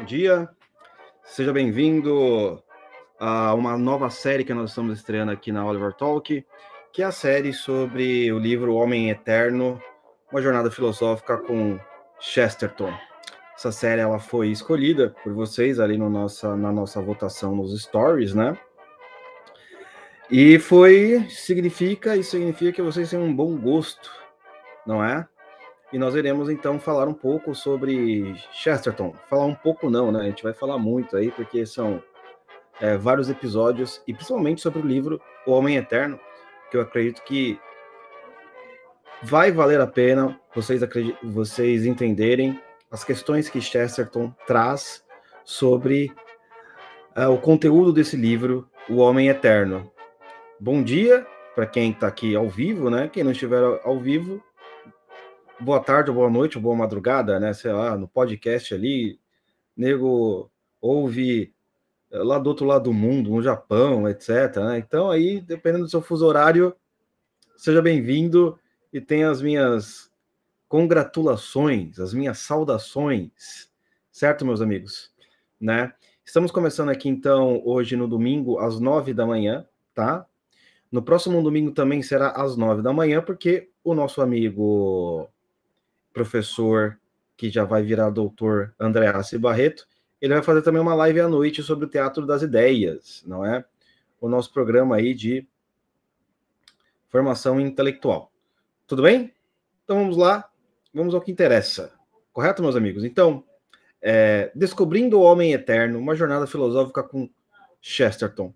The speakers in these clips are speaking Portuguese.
Bom dia, seja bem-vindo a uma nova série que nós estamos estreando aqui na Oliver Talk, que é a série sobre o livro Homem Eterno, uma jornada filosófica com Chesterton. Essa série ela foi escolhida por vocês ali no nossa, na nossa votação nos stories, né? E foi significa isso significa que vocês têm um bom gosto, não é? E nós iremos então falar um pouco sobre Chesterton. Falar um pouco não, né? A gente vai falar muito aí, porque são é, vários episódios, e principalmente sobre o livro O Homem Eterno, que eu acredito que vai valer a pena vocês, vocês entenderem as questões que Chesterton traz sobre uh, o conteúdo desse livro, O Homem Eterno. Bom dia para quem está aqui ao vivo, né? Quem não estiver ao vivo, boa tarde, boa noite, boa madrugada, né? Sei lá, no podcast ali, nego ouve eh, lá do outro lado do mundo, no Japão, etc. Né? Então, aí, dependendo do seu fuso horário, seja bem-vindo e tenha as minhas congratulações, as minhas saudações, certo, meus amigos? Né? Estamos começando aqui, então, hoje no domingo, às nove da manhã, tá? No próximo domingo também será às nove da manhã, porque o nosso amigo professor que já vai virar doutor Andreassi Barreto, ele vai fazer também uma live à noite sobre o Teatro das Ideias, não é? O nosso programa aí de formação intelectual. Tudo bem? Então vamos lá, vamos ao que interessa. Correto, meus amigos? Então, é, Descobrindo o Homem Eterno, uma jornada filosófica com Chesterton.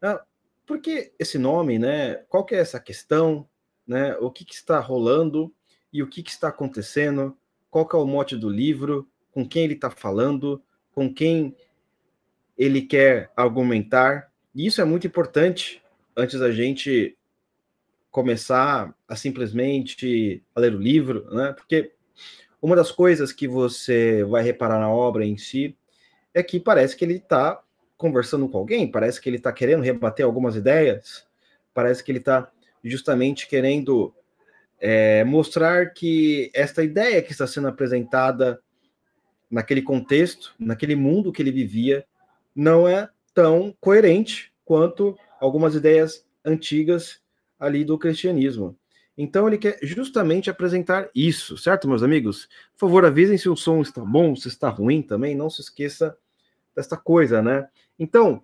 Ah, por que esse nome, né? Qual que é essa questão, né? O que, que está rolando? E o que, que está acontecendo, qual é o mote do livro, com quem ele está falando, com quem ele quer argumentar. E isso é muito importante antes da gente começar a simplesmente a ler o livro, né? Porque uma das coisas que você vai reparar na obra em si é que parece que ele está conversando com alguém, parece que ele está querendo rebater algumas ideias, parece que ele está justamente querendo é, mostrar que esta ideia que está sendo apresentada naquele contexto, naquele mundo que ele vivia, não é tão coerente quanto algumas ideias antigas ali do cristianismo. Então ele quer justamente apresentar isso, certo, meus amigos? Por favor, avisem se o som está bom, se está ruim também, não se esqueça desta coisa, né? Então,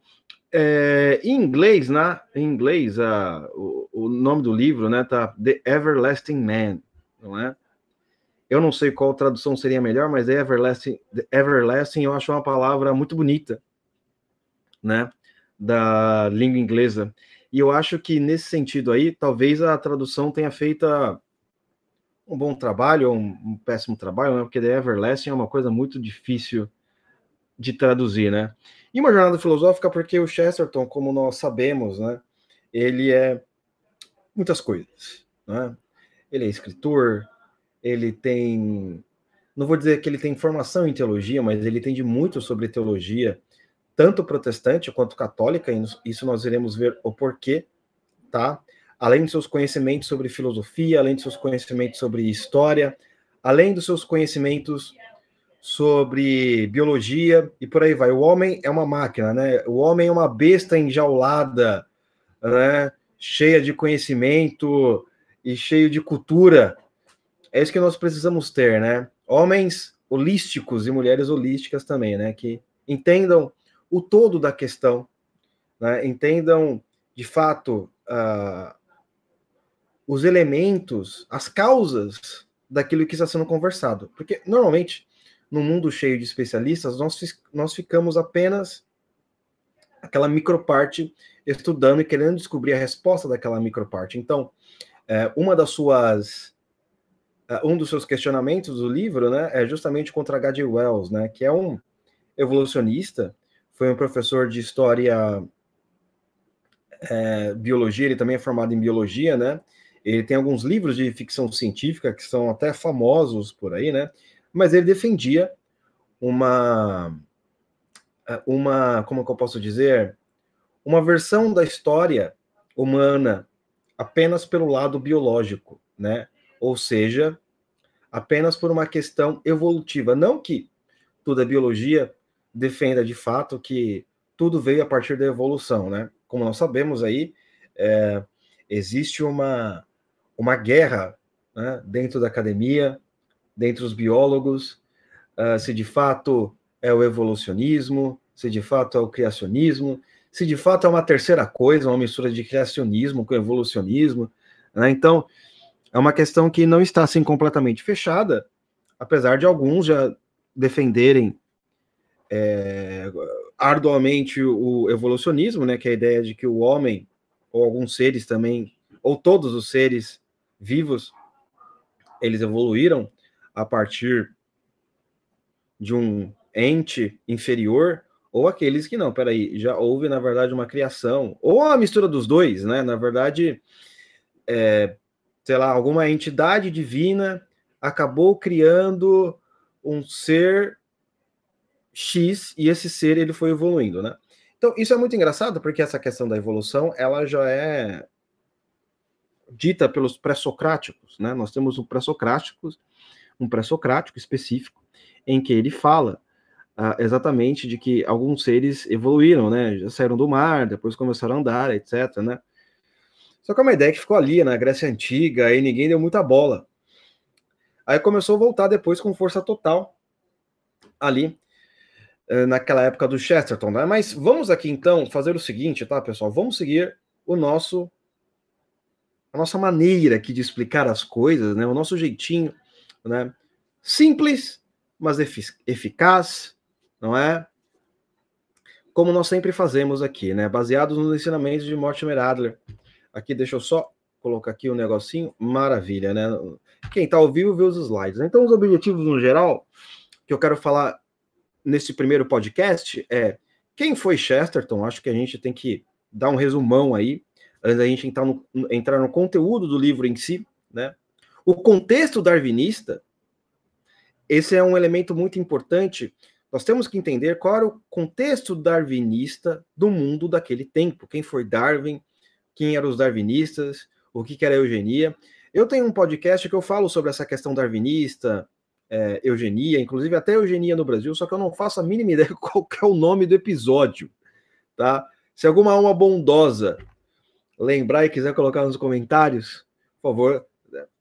é, em inglês, né? Em inglês, uh, o, o, nome do livro, né? Tá The Everlasting Man, não é? Eu não sei qual tradução seria melhor, mas The Everlasting, The Everlasting eu acho uma palavra muito bonita, né? Da língua inglesa. E eu acho que nesse sentido aí, talvez a tradução tenha feito um bom trabalho ou um, um péssimo trabalho, né? Porque The Everlasting é uma coisa muito difícil de traduzir, né? E uma jornada filosófica, porque o Chesterton, como nós sabemos, né, ele é muitas coisas. Né? Ele é escritor, ele tem. Não vou dizer que ele tem formação em teologia, mas ele entende muito sobre teologia, tanto protestante quanto católica, e isso nós iremos ver o porquê, tá? Além dos seus conhecimentos sobre filosofia, além dos seus conhecimentos sobre história, além dos seus conhecimentos sobre biologia e por aí vai. O homem é uma máquina, né? O homem é uma besta enjaulada, né? Cheia de conhecimento e cheio de cultura. É isso que nós precisamos ter, né? Homens holísticos e mulheres holísticas também, né? Que entendam o todo da questão, né? entendam de fato uh, os elementos, as causas daquilo que está sendo conversado. Porque normalmente no mundo cheio de especialistas, nós, nós ficamos apenas aquela microparte estudando e querendo descobrir a resposta daquela microparte. Então, é, uma das suas é, um dos seus questionamentos do livro, né, é justamente contra H.G. Wells, né, que é um evolucionista, foi um professor de história, é, biologia, ele também é formado em biologia, né, ele tem alguns livros de ficção científica que são até famosos por aí, né, mas ele defendia uma, uma, como eu posso dizer, uma versão da história humana apenas pelo lado biológico, né? Ou seja, apenas por uma questão evolutiva. Não que tudo é biologia, defenda de fato que tudo veio a partir da evolução, né? Como nós sabemos aí, é, existe uma, uma guerra né, dentro da academia, dentro dos biólogos, uh, se de fato é o evolucionismo, se de fato é o criacionismo, se de fato é uma terceira coisa, uma mistura de criacionismo com evolucionismo. Né? Então, é uma questão que não está assim completamente fechada, apesar de alguns já defenderem é, arduamente o evolucionismo, né, que é a ideia de que o homem, ou alguns seres também, ou todos os seres vivos, eles evoluíram a partir de um ente inferior, ou aqueles que não, peraí, já houve, na verdade, uma criação, ou a mistura dos dois, né? Na verdade, é, sei lá, alguma entidade divina acabou criando um ser X e esse ser ele foi evoluindo, né? Então, isso é muito engraçado porque essa questão da evolução, ela já é dita pelos pré-socráticos, né? Nós temos um pré-socrático, um pré-socrático específico em que ele fala uh, exatamente de que alguns seres evoluíram, né? Já saíram do mar, depois começaram a andar, etc, né? Só que é uma ideia que ficou ali na Grécia Antiga e ninguém deu muita bola. Aí começou a voltar depois com força total ali eh, naquela época do Chesterton, né? Mas vamos aqui então fazer o seguinte, tá, pessoal? Vamos seguir o nosso a nossa maneira aqui de explicar as coisas, né? O nosso jeitinho, né? Simples, mas eficaz, não é? Como nós sempre fazemos aqui, né? Baseados nos ensinamentos de Mortimer Adler. Aqui, deixa eu só colocar aqui um negocinho. Maravilha, né? Quem tá ao vivo vê os slides. Então, os objetivos no geral que eu quero falar nesse primeiro podcast é quem foi Chesterton. Acho que a gente tem que dar um resumão aí, antes da gente entrar no, entrar no conteúdo do livro em si, né? O contexto darwinista, esse é um elemento muito importante. Nós temos que entender qual era o contexto darwinista do mundo daquele tempo. Quem foi Darwin, quem eram os darwinistas, o que era a eugenia. Eu tenho um podcast que eu falo sobre essa questão darwinista, é, eugenia, inclusive até eugenia no Brasil, só que eu não faço a mínima ideia qual é o nome do episódio, tá? Se alguma alma bondosa lembrar e quiser colocar nos comentários, por favor,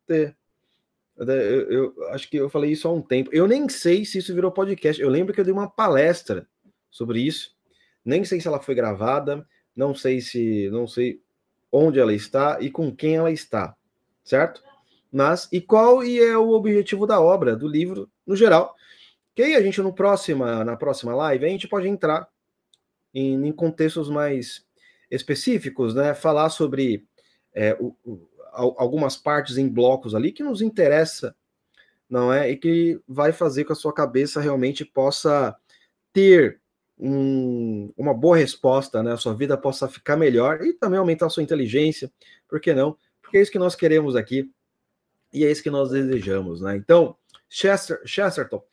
ter. Eu, eu, acho que eu falei isso há um tempo. Eu nem sei se isso virou podcast. Eu lembro que eu dei uma palestra sobre isso. Nem sei se ela foi gravada. Não sei se. Não sei onde ela está e com quem ela está. Certo? Mas, e qual e é o objetivo da obra, do livro, no geral? Que aí a gente, no próxima, na próxima live, a gente pode entrar em, em contextos mais específicos, né? Falar sobre é, o, o, algumas partes em blocos ali que nos interessa, não é? E que vai fazer com a sua cabeça realmente possa ter um, uma boa resposta, né? A sua vida possa ficar melhor e também aumentar a sua inteligência, por que não? Porque é isso que nós queremos aqui e é isso que nós desejamos, né? Então, Chester, Chesterton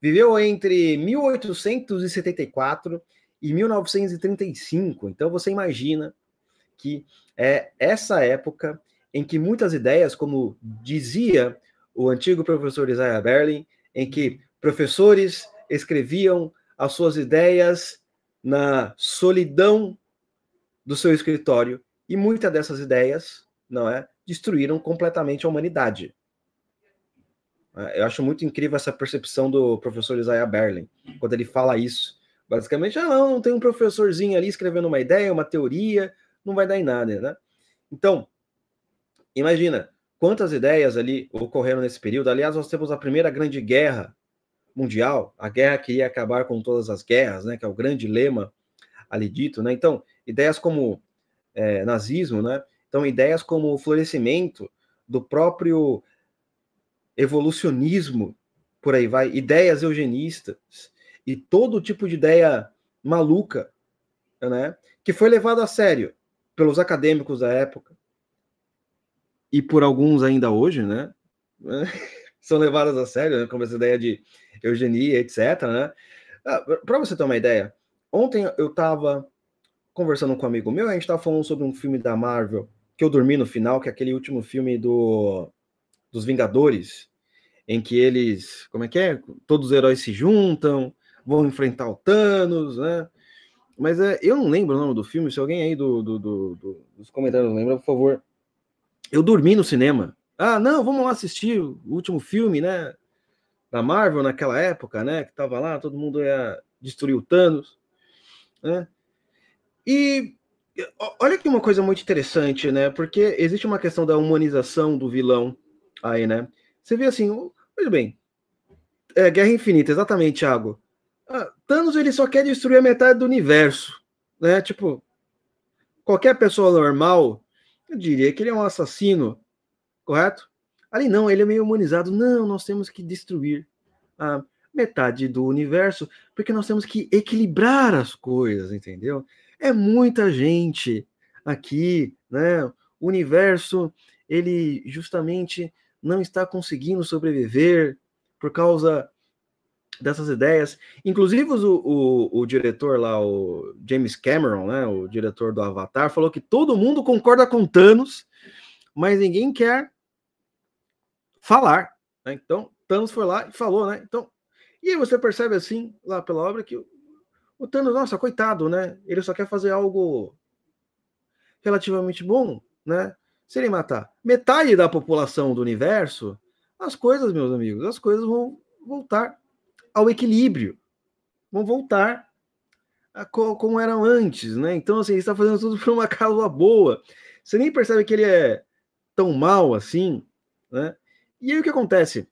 viveu entre 1874 e 1935. Então, você imagina que é essa época em que muitas ideias, como dizia o antigo professor Isaiah Berlin, em que professores escreviam as suas ideias na solidão do seu escritório e muitas dessas ideias, não é, destruíram completamente a humanidade. Eu acho muito incrível essa percepção do professor Isaiah Berlin, quando ele fala isso. Basicamente, ah, não, tem um professorzinho ali escrevendo uma ideia, uma teoria, não vai dar em nada, né? Então, imagina quantas ideias ali ocorreram nesse período. Aliás, nós temos a primeira grande guerra mundial, a guerra que ia acabar com todas as guerras, né? Que é o grande lema ali dito, né? Então, ideias como é, nazismo, né? Então, ideias como o florescimento do próprio evolucionismo, por aí vai, ideias eugenistas e todo tipo de ideia maluca, né, que foi levado a sério pelos acadêmicos da época e por alguns ainda hoje, né, são levadas a sério, né, como essa ideia de eugenia, etc, né? Ah, Para você ter uma ideia, ontem eu estava conversando com um amigo meu, a gente estava falando sobre um filme da Marvel que eu dormi no final, que é aquele último filme do, dos Vingadores, em que eles, como é que é? Todos os heróis se juntam, vão enfrentar o Thanos, né? Mas é, eu não lembro o nome do filme. Se alguém aí do, do, do, do dos comentários lembra, por favor. Eu dormi no cinema. Ah, não, vamos lá assistir o último filme, né? Da Marvel naquela época, né? Que tava lá, todo mundo ia destruir o Thanos, né? E olha aqui uma coisa muito interessante, né? Porque existe uma questão da humanização do vilão aí, né? Você vê assim, veja bem, é, Guerra Infinita, exatamente, Thiago. Ah, Thanos ele só quer destruir a metade do universo, né? Tipo, qualquer pessoa normal, eu diria que ele é um assassino, correto? Ali não, ele é meio humanizado. Não, nós temos que destruir a metade do universo, porque nós temos que equilibrar as coisas, entendeu? É muita gente aqui, né? O universo, ele justamente não está conseguindo sobreviver por causa dessas ideias. Inclusive, o, o, o, diretor lá, o James Cameron, né, o diretor do Avatar, falou que todo mundo concorda com Thanos, mas ninguém quer falar. Né? Então, Thanos foi lá e falou, né? Então, e aí você percebe assim, lá pela obra, que o, o Thanos, nossa, coitado, né? Ele só quer fazer algo relativamente bom, né? Se ele matar metade da população do universo, as coisas, meus amigos, as coisas vão voltar ao equilíbrio, vão voltar a co como eram antes, né? Então, assim, ele está fazendo tudo por uma causa boa. Você nem percebe que ele é tão mal assim, né? E aí o que acontece?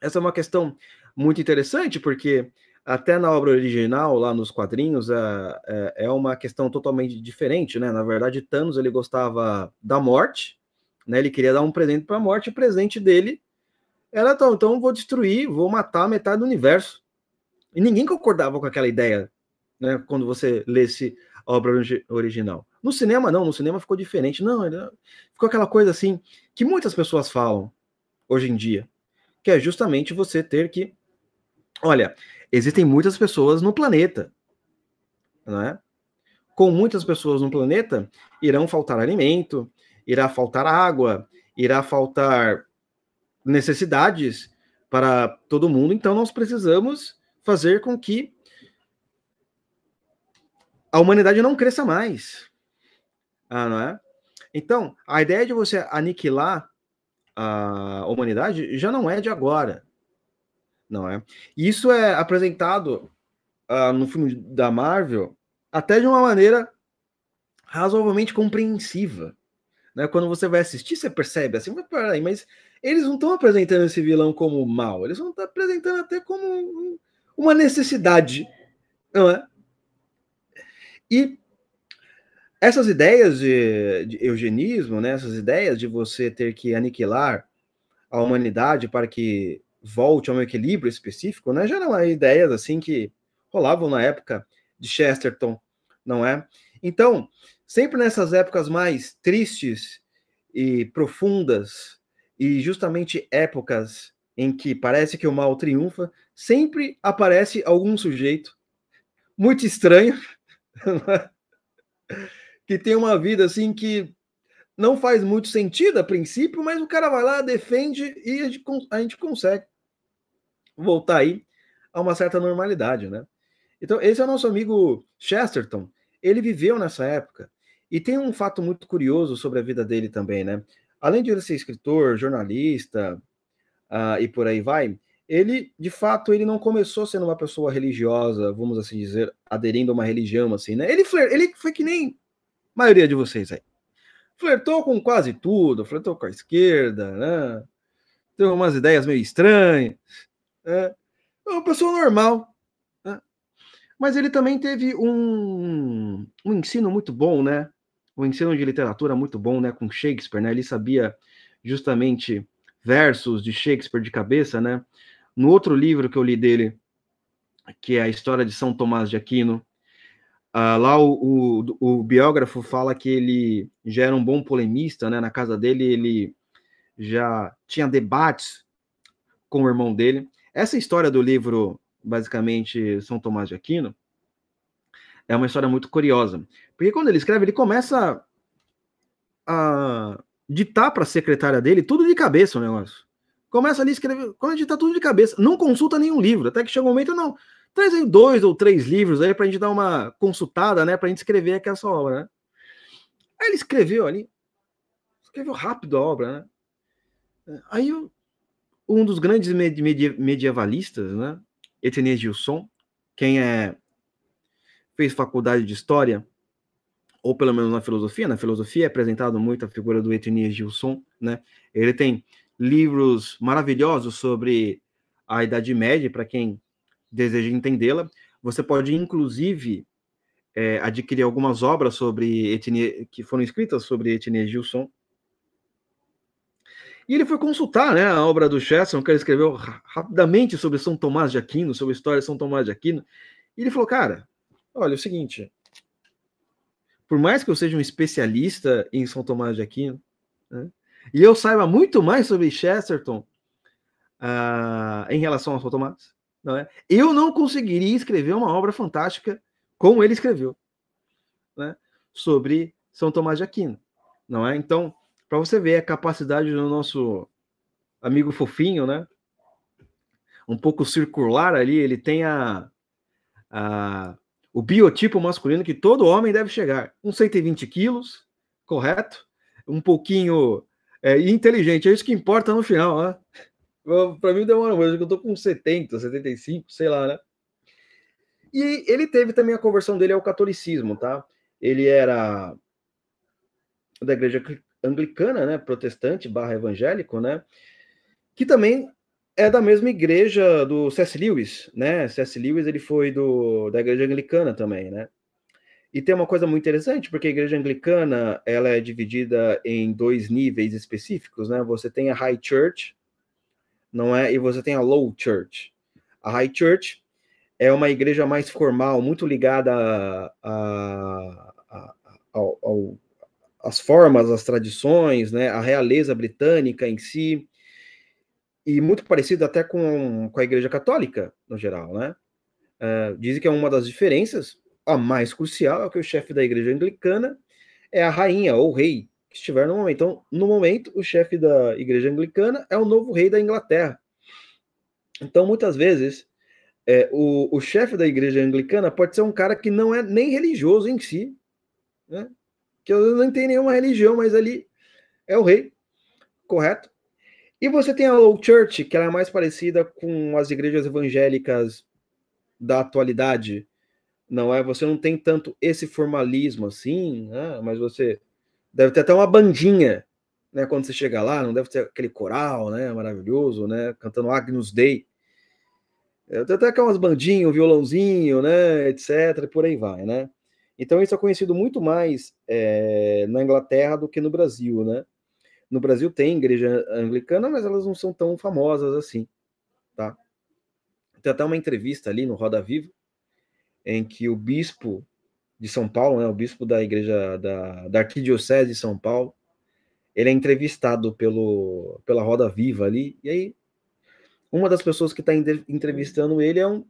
Essa é uma questão muito interessante, porque até na obra original, lá nos quadrinhos, é, é, uma questão totalmente diferente, né? Na verdade, Thanos ele gostava da morte, né? Ele queria dar um presente para a morte, o presente dele era então, então vou destruir, vou matar metade do universo. E ninguém concordava com aquela ideia, né? Quando você lesse a obra original. No cinema, não, no cinema ficou diferente. Não, ficou aquela coisa assim que muitas pessoas falam hoje em dia, que é justamente você ter que. Olha, existem muitas pessoas no planeta, não é? Com muitas pessoas no planeta, irão faltar alimento, irá faltar água, irá faltar necessidades para todo mundo, então nós precisamos fazer com que a humanidade não cresça mais. Ah, não é? Então, a ideia de você aniquilar a humanidade já não é de agora. Não é? Isso é apresentado uh, no filme da Marvel até de uma maneira razoavelmente compreensiva. Né? Quando você vai assistir, você percebe assim, mas peraí, mas eles não estão apresentando esse vilão como mal, eles vão estar apresentando até como uma necessidade, não é? E essas ideias de, de, eugenismo, né, essas ideias de você ter que aniquilar a humanidade para que volte a um equilíbrio específico, né, já eram ideias assim que rolavam na época de Chesterton, não é? Então, sempre nessas épocas mais tristes e profundas e justamente épocas em que parece que o mal triunfa, sempre aparece algum sujeito muito estranho que tem uma vida assim que não faz muito sentido a princípio, mas o cara vai lá, defende e a gente, consegue voltar aí a uma certa normalidade, né? Então, esse é o nosso amigo Chesterton. Ele viveu nessa época. E tem um fato muito curioso sobre a vida dele também, né? Além de ele ser escritor, jornalista uh, e por aí vai, ele, de fato, ele não começou sendo uma pessoa religiosa, vamos assim dizer, aderindo a uma religião, assim, né? Ele, fler, ele foi que nem a maioria de vocês aí. Flertou com quase tudo, flertou com a esquerda, né? Teve umas ideias meio estranhas. Né? É uma pessoa normal. Né? Mas ele também teve um, um ensino muito bom, né? O ensino de literatura muito bom, né, com Shakespeare, né? Ele sabia justamente versos de Shakespeare de cabeça, né? No outro livro que eu li dele, que é a história de São Tomás de Aquino, uh, lá o, o, o, biógrafo fala que ele já era um bom polemista, né? Na casa dele ele já tinha debates com o irmão dele. Essa história do livro, basicamente, São Tomás de Aquino, é uma história muito curiosa. Porque quando ele escreve, ele começa a ditar para a secretária dele tudo de cabeça o negócio. Começa ali a escrever, quando a tá tudo de cabeça, não consulta nenhum livro, até que chega um momento, não, traz aí dois ou três livros aí para a gente dar uma consultada, né? Para a gente escrever aqui essa obra, né? Aí ele escreveu ali, escreveu rápido a obra, né? Aí um dos grandes medievalistas, né? Etienne Gilson, quem é fez faculdade de história, ou pelo menos na filosofia, na filosofia é apresentado muito a figura do Etienne Gilson, né? Ele tem livros maravilhosos sobre a Idade Média, para quem deseja entendê-la. Você pode, inclusive, é, adquirir algumas obras sobre Etienne, que foram escritas sobre Etienne Gilson. E ele foi consultar né, a obra do Chesterton, que ele escreveu rapidamente sobre São Tomás de Aquino, sobre a história de São Tomás de Aquino. E ele falou, cara, olha, é o seguinte, por mais que eu seja um especialista em São Tomás de Aquino, né, e eu saiba muito mais sobre Chesterton uh, em relação ao São Tomás, não é? eu não conseguiria escrever uma obra fantástica como ele escreveu, né? sobre São Tomás de Aquino, não é? Então, para você ver a capacidade do nosso amigo fofinho, né? Um pouco circular ali, ele tem a, a o biotipo masculino que todo homem deve chegar. Uns 120 quilos, correto? Um pouquinho é, inteligente, é isso que importa no final, né? Para mim demora mais, eu tô com 70, 75, sei lá, né? E ele teve também a conversão dele ao catolicismo, tá? Ele era da igreja anglicana, né? Protestante barra evangélico, né? Que também é da mesma igreja do C.S. Lewis, né? C.S. Lewis ele foi do, da igreja anglicana também, né? E tem uma coisa muito interessante, porque a igreja anglicana ela é dividida em dois níveis específicos, né? Você tem a High Church, não é? E você tem a Low Church. A High Church é uma igreja mais formal, muito ligada a, a, a, ao, ao, às formas, às tradições, né? A realeza britânica em si, e muito parecido até com, com a igreja católica, no geral, né? Uh, dizem que é uma das diferenças, a mais crucial é que o chefe da igreja anglicana é a rainha ou rei que estiver no momento. Então, no momento, o chefe da igreja anglicana é o novo rei da Inglaterra. Então, muitas vezes, é, o, o chefe da igreja anglicana pode ser um cara que não é nem religioso em si, né? que não tem nenhuma religião, mas ali é o rei, correto? E você tem a Low Church, que ela é mais parecida com as igrejas evangélicas da atualidade, não é? Você não tem tanto esse formalismo assim, né? mas você deve ter até uma bandinha, né? Quando você chega lá, não deve ter aquele coral, né? Maravilhoso, né? Cantando Agnus Dei. Tem até aquelas bandinhas, um violãozinho, né? Etc. por aí vai, né? Então isso é conhecido muito mais é, na Inglaterra do que no Brasil, né? No Brasil tem igreja anglicana, mas elas não são tão famosas assim, tá? Tem até uma entrevista ali no Roda Viva, em que o bispo de São Paulo, né, o bispo da igreja da, da Arquidiocese de São Paulo, ele é entrevistado pelo, pela Roda Viva ali, e aí uma das pessoas que está entrevistando ele é um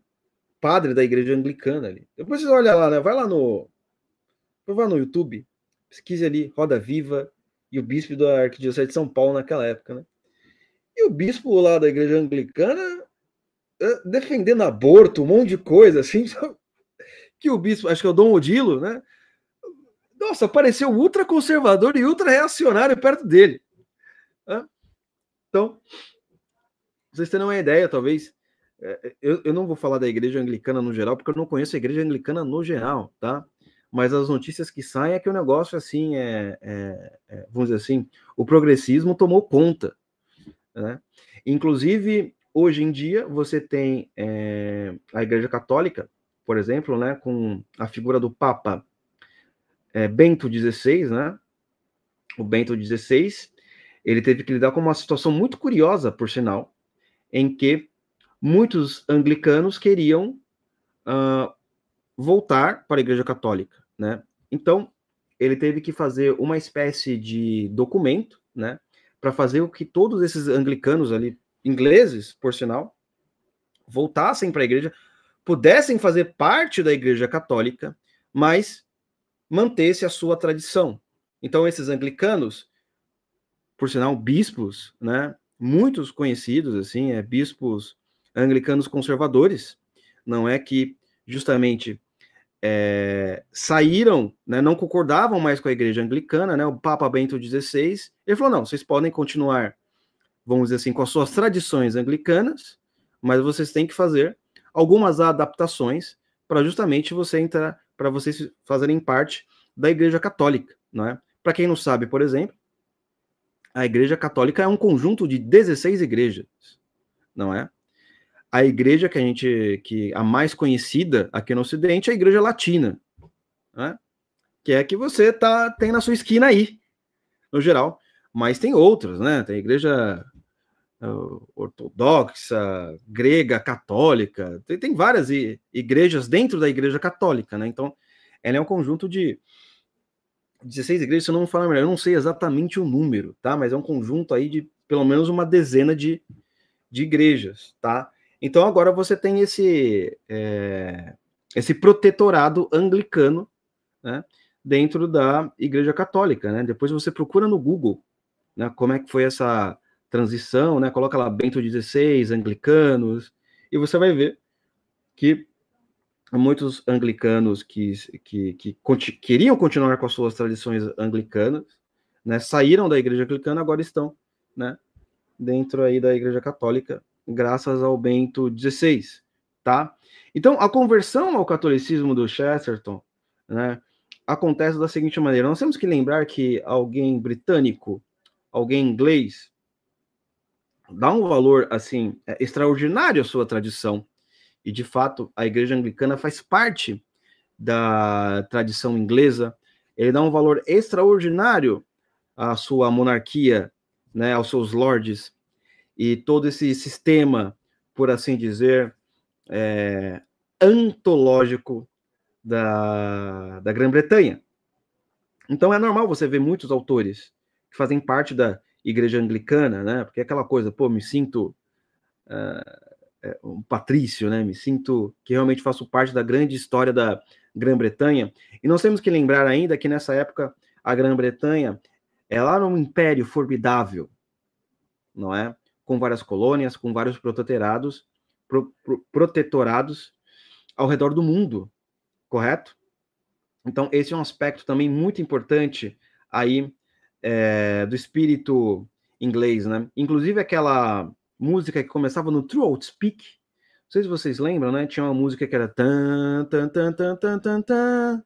padre da igreja anglicana ali. Depois você olha lá, né? Vai lá no. Vai no YouTube, pesquise ali, Roda Viva e o bispo da Arquidiocese de São Paulo naquela época, né? E o bispo lá da igreja anglicana eh, defendendo aborto, um monte de coisa assim, que o bispo, acho que é o Dom Odilo, né? Nossa, pareceu ultra conservador e ultra reacionário perto dele. Né? Então, vocês terem uma ideia, talvez. Eu, eu não vou falar da igreja anglicana no geral, porque eu não conheço a igreja anglicana no geral, tá? Mas as notícias que saem é que o negócio, assim, é, é, é vamos dizer assim, o progressismo tomou conta, né? Inclusive, hoje em dia, você tem é, a igreja católica, por exemplo, né, com a figura do Papa é, Bento XVI, né? O Bento XVI, ele teve que lidar com uma situação muito curiosa, por sinal, em que muitos anglicanos queriam uh, voltar para a Igreja Católica, né? Então, ele teve que fazer uma espécie de documento, né, para fazer o que todos esses anglicanos ali, ingleses, por sinal, voltassem para a igreja, pudessem fazer parte da Igreja Católica, mas mantesse a sua tradição. Então, esses anglicanos, por sinal, bispos, né, muitos conhecidos, assim, é, bispos anglicanos conservadores, não é que justamente é, saíram, né, não concordavam mais com a igreja anglicana, né, o Papa Bento XVI, ele falou, não, vocês podem continuar, vamos dizer assim, com as suas tradições anglicanas, mas vocês têm que fazer algumas adaptações para justamente você entrar, para vocês fazerem parte da igreja católica, não é? Para quem não sabe, por exemplo, a igreja católica é um conjunto de 16 igrejas, não é? A igreja que a gente, que a mais conhecida aqui no Ocidente é a igreja latina, né? que é a que você tá, tem na sua esquina aí, no geral. Mas tem outras, né? Tem igreja uh, ortodoxa, grega, católica, tem, tem várias igrejas dentro da igreja católica, né? Então, ela é um conjunto de 16 igrejas, se eu não me falar melhor, eu não sei exatamente o número, tá? Mas é um conjunto aí de pelo menos uma dezena de, de igrejas, tá? Então agora você tem esse, é, esse protetorado anglicano né, dentro da Igreja Católica. Né? Depois você procura no Google né, como é que foi essa transição, né? coloca lá Bento XVI, anglicanos, e você vai ver que muitos anglicanos que, que, que conti queriam continuar com as suas tradições anglicanas, né, saíram da igreja anglicana, agora estão né, dentro aí da igreja católica, graças ao Bento XVI, tá? Então, a conversão ao catolicismo do Chesterton, né, acontece da seguinte maneira: nós temos que lembrar que alguém britânico, alguém inglês, dá um valor assim é, extraordinário à sua tradição. E de fato, a Igreja Anglicana faz parte da tradição inglesa. Ele dá um valor extraordinário à sua monarquia, né, aos seus lordes e todo esse sistema, por assim dizer, é, antológico da, da Grã-Bretanha. Então é normal você ver muitos autores que fazem parte da igreja anglicana, né? Porque é aquela coisa, pô, me sinto uh, um patrício, né? Me sinto que realmente faço parte da grande história da Grã-Bretanha. E nós temos que lembrar ainda que nessa época a Grã-Bretanha ela era um império formidável, não é? Com várias colônias, com vários protetorados, pro, pro, protetorados ao redor do mundo, correto? Então, esse é um aspecto também muito importante aí é, do espírito inglês, né? Inclusive aquela música que começava no True Speak, não sei se vocês lembram, né? Tinha uma música que era tan tan tan tan tan tan tan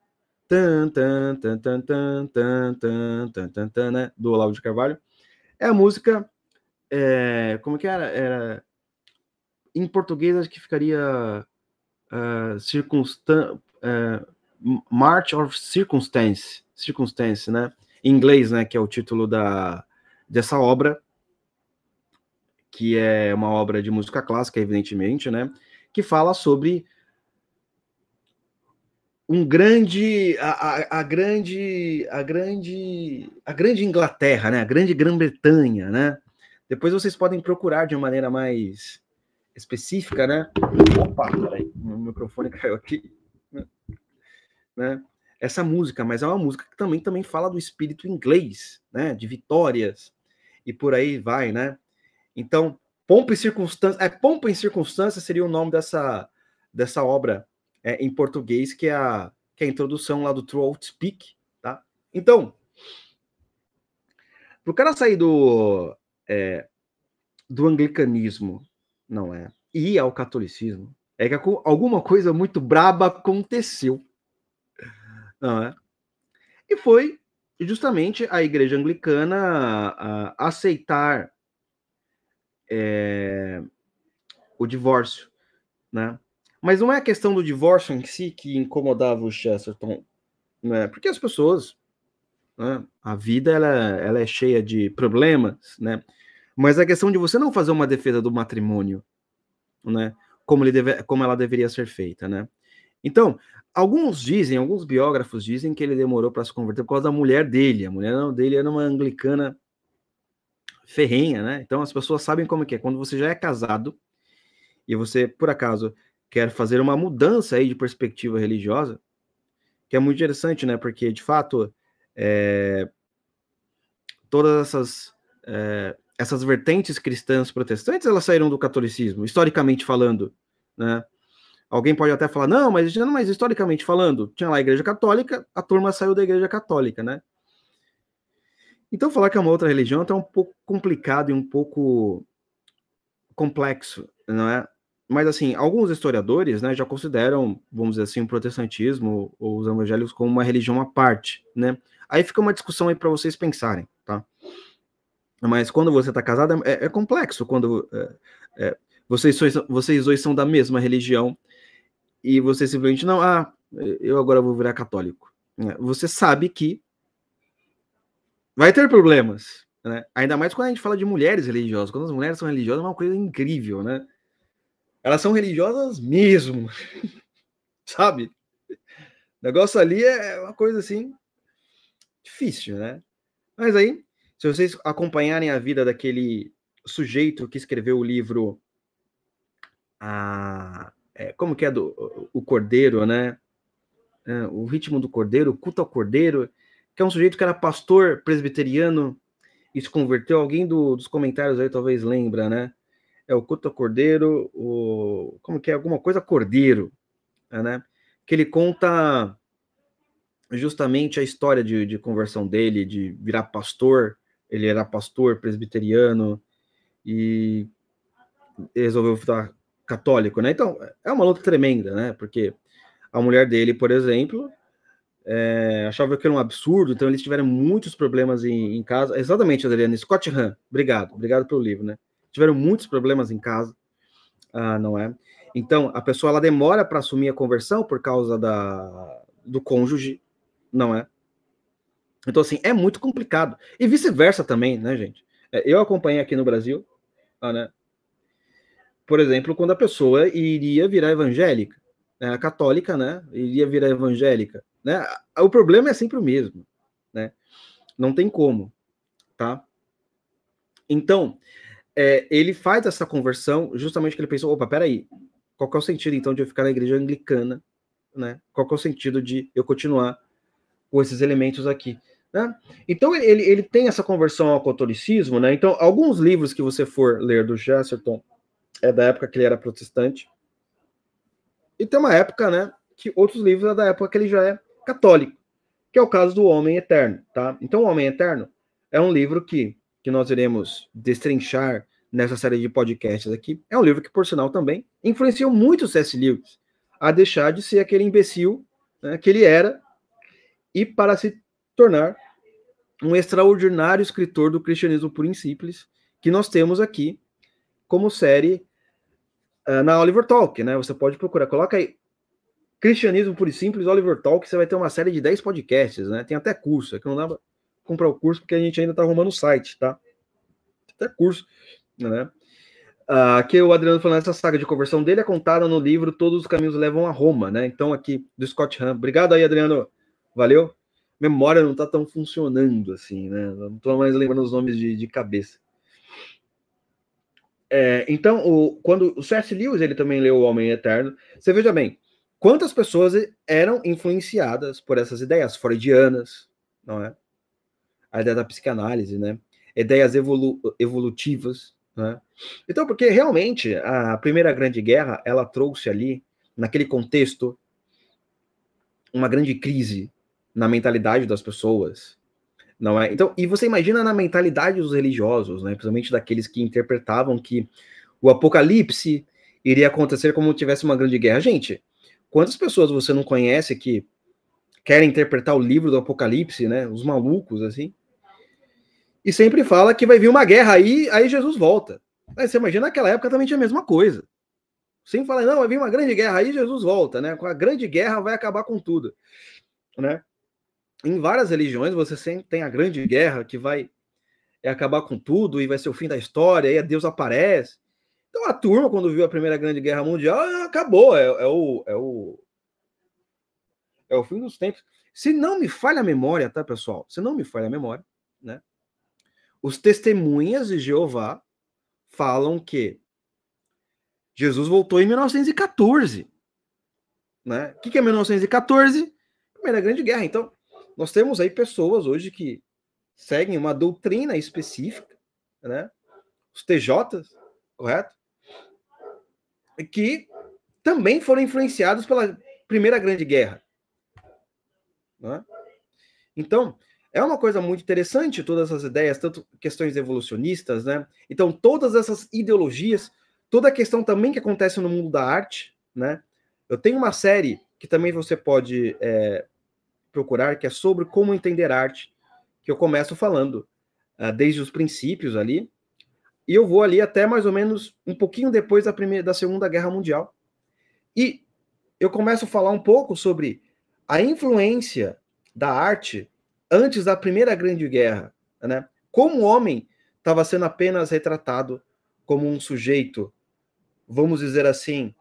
tan tan tan tan tan tan tan tan né? Do Olavo de Carvalho. É a música é, como que era? Era em português acho que ficaria uh, circunstan uh, March of Circumstance, Circumstance, né? Em inglês, né? Que é o título da dessa obra, que é uma obra de música clássica, evidentemente, né? Que fala sobre um grande a, a, a, grande a grande a grande Inglaterra, né? A grande Grã-Bretanha, né? Depois vocês podem procurar de uma maneira mais específica, né? Opa, peraí, meu microfone caiu aqui. Né? Essa música, mas é uma música que também, também fala do espírito inglês, né? De vitórias e por aí vai, né? Então, Pompa e Circunstância, é, Pompa em Circunstância seria o nome dessa, dessa obra é, em português, que é, a, que é a introdução lá do Throat Speak, tá? Então, para o cara sair do, é, do anglicanismo, não é? E ao catolicismo, é que alguma coisa muito braba aconteceu, não é? E foi justamente a igreja anglicana a, a aceitar é, o divórcio, né? Mas não é a questão do divórcio em si que incomodava o Chesterton, né? Porque as pessoas né? A vida ela, ela é cheia de problemas, né? Mas a questão de você não fazer uma defesa do matrimônio, né? Como, ele deve, como ela deveria ser feita, né? Então, alguns dizem, alguns biógrafos dizem que ele demorou para se converter por causa da mulher dele. A mulher dele era uma anglicana ferrenha, né? Então as pessoas sabem como é que é. Quando você já é casado e você, por acaso, quer fazer uma mudança aí de perspectiva religiosa, que é muito interessante, né? Porque, de fato, é, todas essas, é, essas vertentes cristãs protestantes, elas saíram do catolicismo, historicamente falando, né? Alguém pode até falar, não, mas, não, mas historicamente falando, tinha lá a Igreja Católica, a turma saiu da Igreja Católica, né? Então, falar que é uma outra religião é um pouco complicado e um pouco complexo, não é? Mas, assim, alguns historiadores né, já consideram, vamos dizer assim, o protestantismo ou os evangélicos como uma religião à parte, né? Aí fica uma discussão aí para vocês pensarem, tá? Mas quando você está casado, é, é, complexo. Quando é, é, vocês, vocês dois são da mesma religião e você simplesmente não, ah, eu agora vou virar católico. É, você sabe que vai ter problemas, né? Ainda mais quando a gente fala de mulheres religiosas. Quando as mulheres são religiosas, é uma coisa incrível, né? Elas são religiosas mesmo, sabe? O negócio ali é uma coisa assim difícil, né? Mas aí, se vocês acompanharem a vida daquele sujeito que escreveu o livro a é, como que é do o Cordeiro, né? É, o ritmo do Cordeiro, o culto ao Cordeiro, que é um sujeito que era pastor presbiteriano e se converteu. Alguém do, dos comentários aí talvez lembra, né? É o culto ao Cordeiro, o como que é alguma coisa Cordeiro, né? Que ele conta justamente a história de, de conversão dele, de virar pastor. Ele era pastor presbiteriano e resolveu ficar católico, né? Então, é uma luta tremenda, né? Porque a mulher dele, por exemplo, é, achava que era um absurdo, então eles tiveram muitos problemas em, em casa. Exatamente, Adriana, Scott Han, obrigado, obrigado pelo livro, né? Tiveram muitos problemas em casa, ah, não é? Então, a pessoa ela demora para assumir a conversão por causa da, do cônjuge, não é? Então, assim, é muito complicado. E vice-versa também, né, gente? É, eu acompanhei aqui no Brasil, ah, né? por exemplo, quando a pessoa iria virar evangélica, né, católica, né, iria virar evangélica, né, o problema é sempre o mesmo, né, não tem como, tá? Então, é, ele faz essa conversão justamente que ele pensou, opa, peraí, qual que é o sentido, então, de eu ficar na igreja anglicana, né, qual que é o sentido de eu continuar com esses elementos aqui, né? Então, ele, ele tem essa conversão ao catolicismo, né, então, alguns livros que você for ler do Chesterton, é da época que ele era protestante. E tem uma época, né, que outros livros é da época que ele já é católico, que é o caso do Homem Eterno, tá? Então, o Homem Eterno é um livro que, que nós iremos destrinchar nessa série de podcasts aqui. É um livro que, por sinal, também influenciou muito o C.S. Lewis a deixar de ser aquele imbecil né, que ele era e para se tornar um extraordinário escritor do cristianismo e simples que nós temos aqui como série uh, na Oliver Talk, né? Você pode procurar, coloca aí Cristianismo e Simples, Oliver Talk, você vai ter uma série de 10 podcasts, né? Tem até curso, é que não dá pra comprar o curso porque a gente ainda tá arrumando o site, tá? Tem até curso, né? Uh, que o Adriano falando, essa saga de conversão dele é contada no livro Todos os Caminhos Levam a Roma, né? Então, aqui, do Scott Ham. Obrigado aí, Adriano. Valeu. Memória não tá tão funcionando assim, né? Não tô mais lembrando os nomes de, de cabeça. É, então, o, quando o C.S. Lewis ele também leu O Homem Eterno, você veja bem, quantas pessoas eram influenciadas por essas ideias freudianas, não é? A ideia da psicanálise, né? Ideias evolu evolutivas, né? Então, porque realmente a Primeira Grande Guerra, ela trouxe ali, naquele contexto, uma grande crise na mentalidade das pessoas, não é? Então, e você imagina na mentalidade dos religiosos, né? Principalmente daqueles que interpretavam que o apocalipse iria acontecer como tivesse uma grande guerra. Gente, quantas pessoas você não conhece que querem interpretar o livro do apocalipse, né? Os malucos assim. E sempre fala que vai vir uma guerra aí, aí Jesus volta. Aí você imagina naquela época também tinha a mesma coisa. Sempre fala, não, vai vir uma grande guerra aí, Jesus volta, né? Com a grande guerra vai acabar com tudo, né? Em várias religiões você sempre tem a grande guerra que vai é, acabar com tudo e vai ser o fim da história, e Deus aparece. Então a turma, quando viu a primeira grande guerra mundial, ah, acabou, é, é, o, é, o, é o fim dos tempos. Se não me falha a memória, tá, pessoal? Se não me falha a memória, né? Os testemunhas de Jeová falam que Jesus voltou em 1914. Né? O que é 1914? Primeira Grande Guerra. Então, nós temos aí pessoas hoje que seguem uma doutrina específica, né? Os TJs, correto? Que também foram influenciados pela Primeira Grande Guerra. Né? Então, é uma coisa muito interessante todas essas ideias, tanto questões evolucionistas, né? Então, todas essas ideologias, toda a questão também que acontece no mundo da arte, né? Eu tenho uma série que também você pode é, procurar, que é sobre como entender arte, que eu começo falando uh, desde os princípios ali, e eu vou ali até mais ou menos um pouquinho depois da primeira, da Segunda Guerra Mundial. E eu começo a falar um pouco sobre a influência da arte antes da Primeira Grande Guerra, né? Como o homem estava sendo apenas retratado como um sujeito, vamos dizer assim,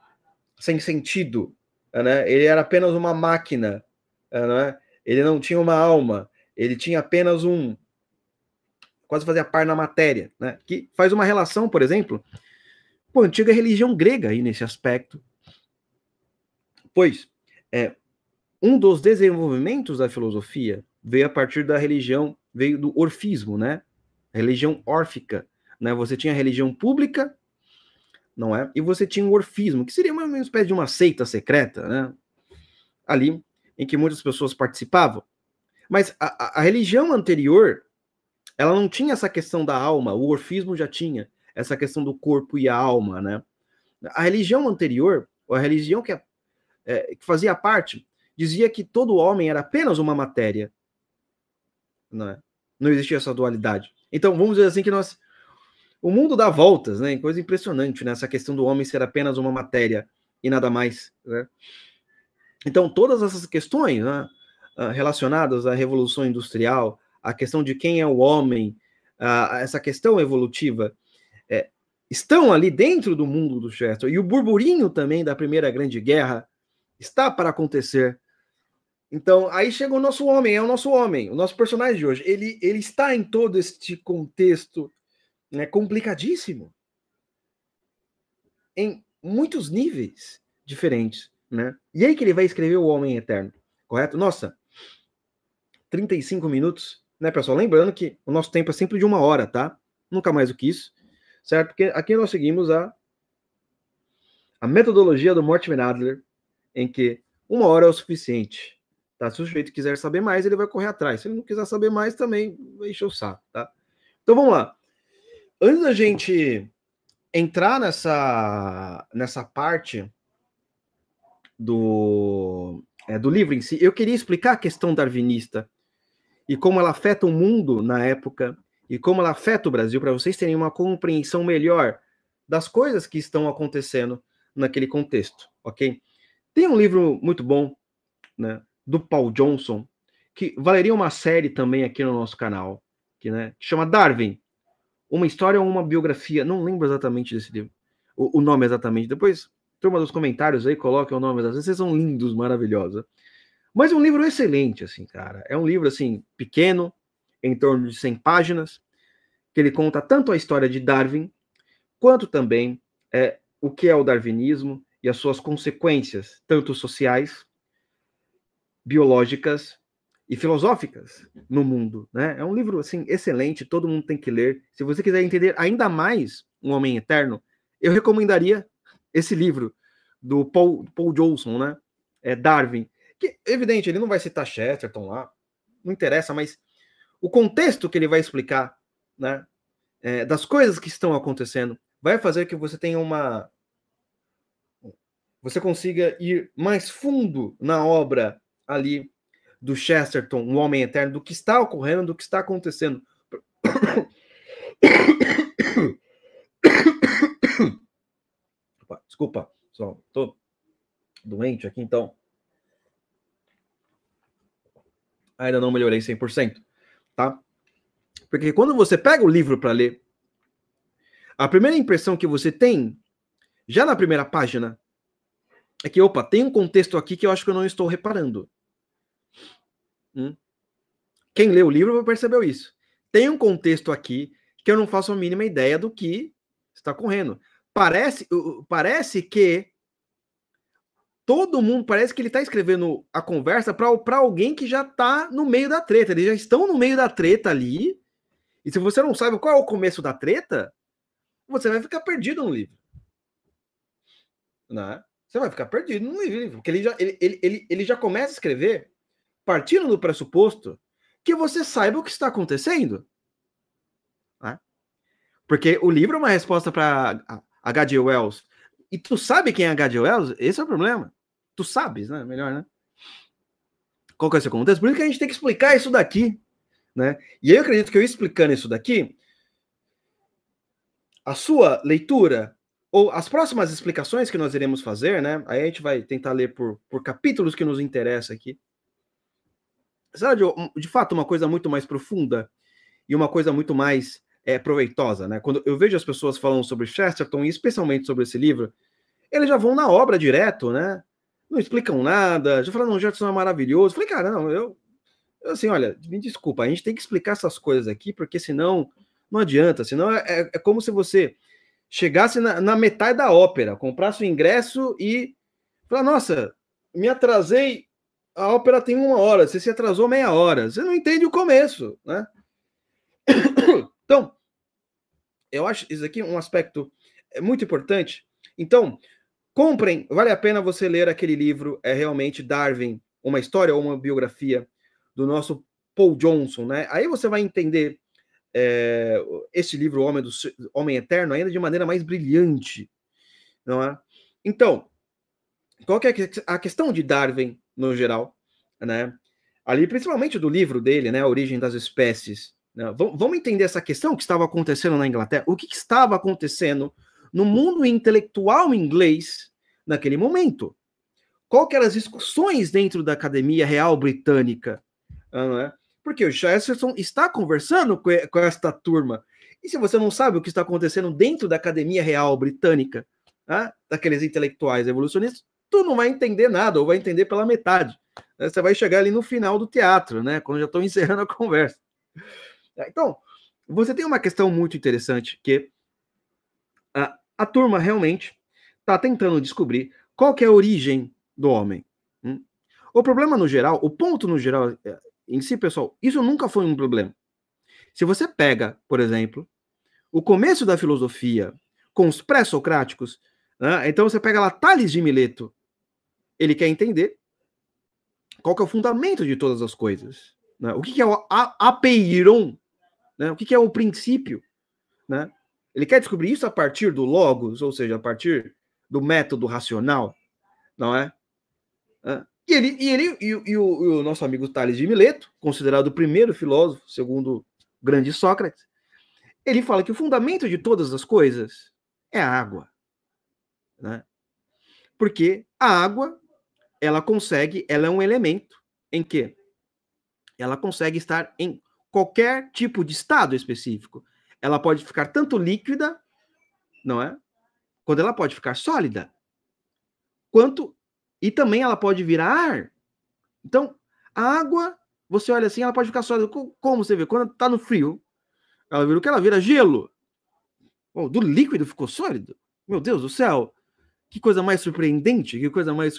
sem sentido, né? Ele era apenas uma máquina, né? Ele não tinha uma alma, ele tinha apenas um quase fazia par na matéria, né? Que faz uma relação, por exemplo, com a antiga religião grega aí nesse aspecto. Pois é, um dos desenvolvimentos da filosofia veio a partir da religião, veio do orfismo, né? Religião órfica, né? Você tinha a religião pública, não é? E você tinha o orfismo, que seria uma, uma espécie de uma seita secreta, né? Ali, em que muitas pessoas participavam. Mas a, a, a religião anterior, ela não tinha essa questão da alma, o orfismo já tinha essa questão do corpo e a alma, né? A religião anterior, ou a religião que, é, que fazia parte dizia que todo homem era apenas uma matéria. Não, é? não existia essa dualidade. Então, vamos dizer assim que nós. O mundo dá voltas, né? Coisa impressionante, né? Essa questão do homem ser apenas uma matéria e nada mais. Né? Então, todas essas questões né, ah, relacionadas à Revolução Industrial, a questão de quem é o homem, essa questão evolutiva, é, estão ali dentro do mundo do Chester. E o burburinho também da Primeira Grande Guerra está para acontecer. Então, aí chega o nosso homem, é o nosso homem, o nosso personagem de hoje. Ele, ele está em todo este contexto né, complicadíssimo, em muitos níveis diferentes, né? E aí que ele vai escrever o Homem Eterno, correto? Nossa, 35 minutos, né, pessoal? Lembrando que o nosso tempo é sempre de uma hora, tá? Nunca mais do que isso, certo? Porque aqui nós seguimos a, a metodologia do Mortimer Adler, em que uma hora é o suficiente Tá? Se o sujeito quiser saber mais, ele vai correr atrás. Se ele não quiser saber mais, também vai encher o saco, tá? Então vamos lá. Antes da gente entrar nessa, nessa parte do, é, do livro em si, eu queria explicar a questão darwinista e como ela afeta o mundo na época e como ela afeta o Brasil, para vocês terem uma compreensão melhor das coisas que estão acontecendo naquele contexto, ok? Tem um livro muito bom, né, do Paul Johnson, que valeria uma série também aqui no nosso canal, que, né, que chama Darwin, uma história ou uma biografia, não lembro exatamente desse livro, o, o nome exatamente. Depois, turma dos comentários aí, coloquem o nome, vezes vocês são lindos, maravilhosos. Mas é um livro excelente, assim, cara. É um livro, assim, pequeno, em torno de 100 páginas, que ele conta tanto a história de Darwin, quanto também é, o que é o darwinismo e as suas consequências, tanto sociais biológicas e filosóficas no mundo, né? É um livro assim excelente, todo mundo tem que ler. Se você quiser entender ainda mais um homem eterno, eu recomendaria esse livro do Paul, Paul Johnson, né? É Darwin, que evidente ele não vai citar Chesterton lá, não interessa, mas o contexto que ele vai explicar, né? É, das coisas que estão acontecendo, vai fazer que você tenha uma você consiga ir mais fundo na obra ali do Chesterton, o Homem Eterno, do que está ocorrendo, do que está acontecendo. Desculpa, só tô doente aqui, então. Ainda não melhorei 100%, tá? Porque quando você pega o livro para ler, a primeira impressão que você tem, já na primeira página, é que, opa, tem um contexto aqui que eu acho que eu não estou reparando. Hum? Quem lê o livro percebeu isso. Tem um contexto aqui que eu não faço a mínima ideia do que está correndo. Parece, parece que todo mundo parece que ele está escrevendo a conversa para alguém que já está no meio da treta. Eles já estão no meio da treta ali. E se você não sabe qual é o começo da treta, você vai ficar perdido no livro. Né? você vai ficar perdido no livro, porque ele já, ele, ele, ele, ele já começa a escrever partindo do pressuposto que você saiba o que está acontecendo. Né? Porque o livro é uma resposta para H.G. Wells. E tu sabe quem é H.G. Wells? Esse é o problema. Tu sabes, né? Melhor, né? Qual que é esse contexto? Por isso que a gente tem que explicar isso daqui. Né? E eu acredito que eu explicando isso daqui, a sua leitura ou as próximas explicações que nós iremos fazer, né? Aí a gente vai tentar ler por, por capítulos que nos interessa aqui. Será de, de fato uma coisa muito mais profunda e uma coisa muito mais é, proveitosa, né? Quando eu vejo as pessoas falando sobre Chesterton, e especialmente sobre esse livro, eles já vão na obra direto, né? Não explicam nada, já falam, não, Chesterton é maravilhoso. Falei, cara, não, eu, eu, assim, olha, me desculpa, a gente tem que explicar essas coisas aqui, porque senão não adianta, senão é, é, é como se você chegasse na, na, metade da ópera, comprasse o ingresso e falar, nossa, me atrasei, a ópera tem uma hora, você se atrasou meia hora, você não entende o começo, né? Então, eu acho isso aqui um aspecto é, muito importante. Então, comprem, vale a pena você ler aquele livro, é realmente Darwin, uma história ou uma biografia do nosso Paul Johnson, né? Aí você vai entender é, esse livro, o Homem, do, Homem Eterno, ainda de maneira mais brilhante, não é? Então, qual que é a questão de Darwin, no geral, né? Ali, principalmente do livro dele, né, A Origem das Espécies? Vamos entender essa questão que estava acontecendo na Inglaterra, o que, que estava acontecendo no mundo intelectual inglês naquele momento. Qual que eram as discussões dentro da Academia Real Britânica, não é? Porque o Chesterton está conversando com, com esta turma. E se você não sabe o que está acontecendo dentro da Academia Real Britânica, né, daqueles intelectuais evolucionistas, tu não vai entender nada, ou vai entender pela metade. Né? Você vai chegar ali no final do teatro, né? Quando já estou encerrando a conversa. Então, você tem uma questão muito interessante que a, a turma realmente está tentando descobrir qual é a origem do homem. Hum? O problema no geral, o ponto no geral é, em si, pessoal, isso nunca foi um problema. Se você pega, por exemplo, o começo da filosofia com os pré-socráticos, né, então você pega lá Tales de Mileto, ele quer entender qual que é o fundamento de todas as coisas. Né? O que, que é o apeiron, né? o que, que é o princípio. Né? Ele quer descobrir isso a partir do logos, ou seja, a partir do método racional, não é? E ele, e, ele e, e, o, e o nosso amigo Tales de Mileto, considerado o primeiro filósofo, segundo o grande Sócrates, ele fala que o fundamento de todas as coisas é a água. Né? Porque a água, ela consegue, ela é um elemento em que ela consegue estar em qualquer tipo de estado específico. Ela pode ficar tanto líquida, não é? Quando ela pode ficar sólida, quanto e também ela pode virar ar. Então, a água, você olha assim, ela pode ficar sólida. Como você vê? Quando está no frio, ela vira o que? Ela vira gelo. Oh, do líquido ficou sólido? Meu Deus do céu! Que coisa mais surpreendente, que coisa mais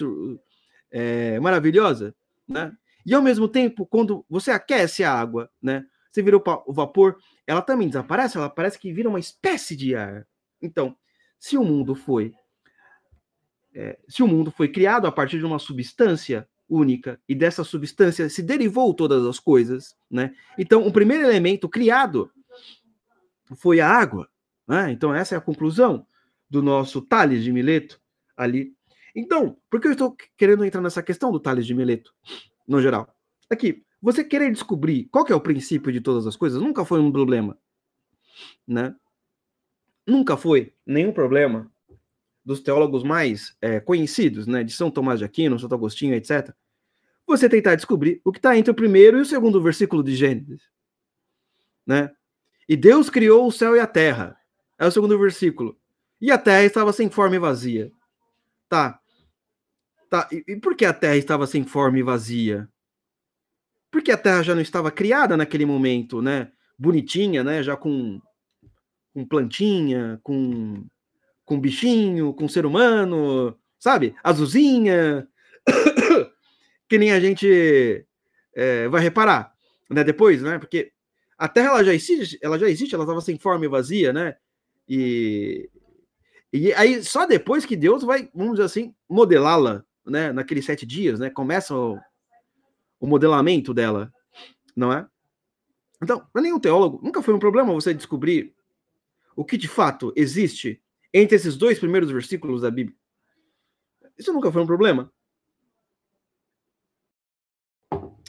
é, maravilhosa, né? E ao mesmo tempo, quando você aquece a água, né? Você vira o vapor, ela também desaparece, ela parece que vira uma espécie de ar. Então, se o mundo foi é, se o mundo foi criado a partir de uma substância única e dessa substância se derivou todas as coisas, né? Então, o primeiro elemento criado foi a água, né? Então, essa é a conclusão do nosso Tales de Mileto ali. Então, por que eu estou querendo entrar nessa questão do Tales de Mileto, no geral? Aqui, você querer descobrir qual é o princípio de todas as coisas nunca foi um problema, né? Nunca foi nenhum problema dos teólogos mais é, conhecidos, né, de São Tomás de Aquino, Santo Agostinho, etc., você tentar descobrir o que está entre o primeiro e o segundo versículo de Gênesis. Né? E Deus criou o céu e a terra. É o segundo versículo. E a terra estava sem forma e vazia. Tá. Tá. E, e por que a terra estava sem forma e vazia? Porque a terra já não estava criada naquele momento, né? Bonitinha, né? Já com, com plantinha, com com bichinho, com ser humano, sabe? Azulzinha, que nem a gente é, vai reparar, né? Depois, né? Porque a Terra ela já existe, ela já existe, ela estava sem forma e vazia, né? E, E aí, só depois que Deus vai, vamos dizer assim, modelá-la, né? Naqueles sete dias, né? Começa o, o modelamento dela, não é? Então, para nenhum teólogo, nunca foi um problema você descobrir o que de fato existe entre esses dois primeiros versículos da Bíblia. Isso nunca foi um problema.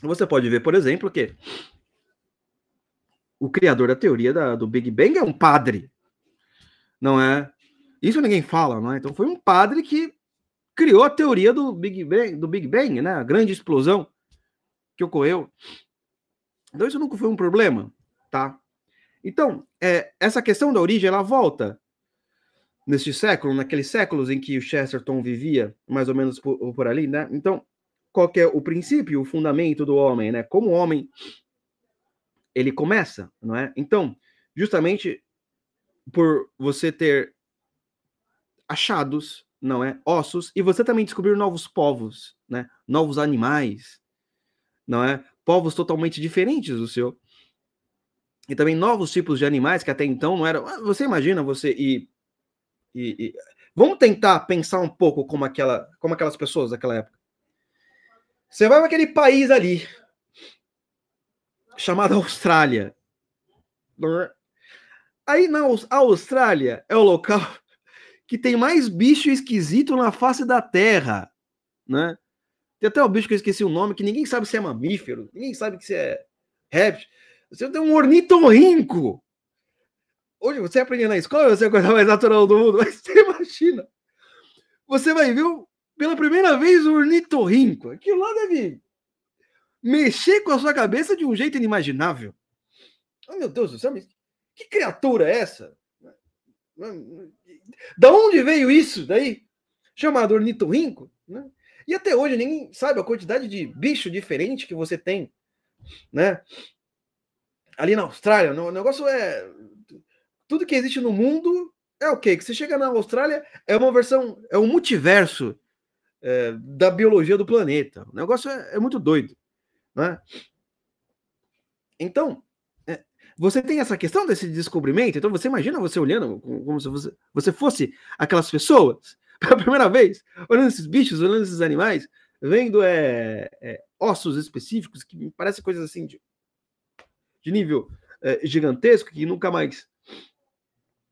Você pode ver, por exemplo, que o criador da teoria da, do Big Bang é um padre, não é? Isso ninguém fala, não é? Então foi um padre que criou a teoria do Big Bang, do Big Bang, né? A grande explosão que ocorreu. Então isso nunca foi um problema, tá? Então, é, essa questão da origem, ela volta neste século, naqueles séculos em que o Chesterton vivia, mais ou menos por, por ali, né? Então, qual é o princípio, o fundamento do homem, né? Como o homem ele começa, não é? Então, justamente por você ter achados, não é? Ossos, e você também descobrir novos povos, né? Novos animais, não é? Povos totalmente diferentes do seu. E também novos tipos de animais que até então não eram. Ah, você imagina você ir. E, e, vamos tentar pensar um pouco como, aquela, como aquelas pessoas daquela época. Você vai para aquele país ali, chamado Austrália. Aí na Austrália é o local que tem mais bicho esquisito na face da Terra, né? Tem até o bicho que eu esqueci o nome, que ninguém sabe se é mamífero, ninguém sabe se é réptil. Você tem um ornitorrinco. Hoje você aprende na escola, você é a coisa mais natural do mundo, mas você imagina. Você vai ver pela primeira vez o ornitorrinco. Aquilo lá deve mexer com a sua cabeça de um jeito inimaginável. Oh, meu Deus do céu, que criatura é essa? Da onde veio isso daí? Chamado ornitorrinco? Né? E até hoje ninguém sabe a quantidade de bicho diferente que você tem, né? Ali na Austrália, o negócio é tudo que existe no mundo é o quê? Que você chega na Austrália é uma versão, é um multiverso é, da biologia do planeta. O negócio é, é muito doido, né? Então, você tem essa questão desse descobrimento, então você imagina você olhando como se você, você fosse aquelas pessoas, pela primeira vez, olhando esses bichos, olhando esses animais, vendo é, é, ossos específicos que me parecem coisas assim de, de nível é, gigantesco, que nunca mais,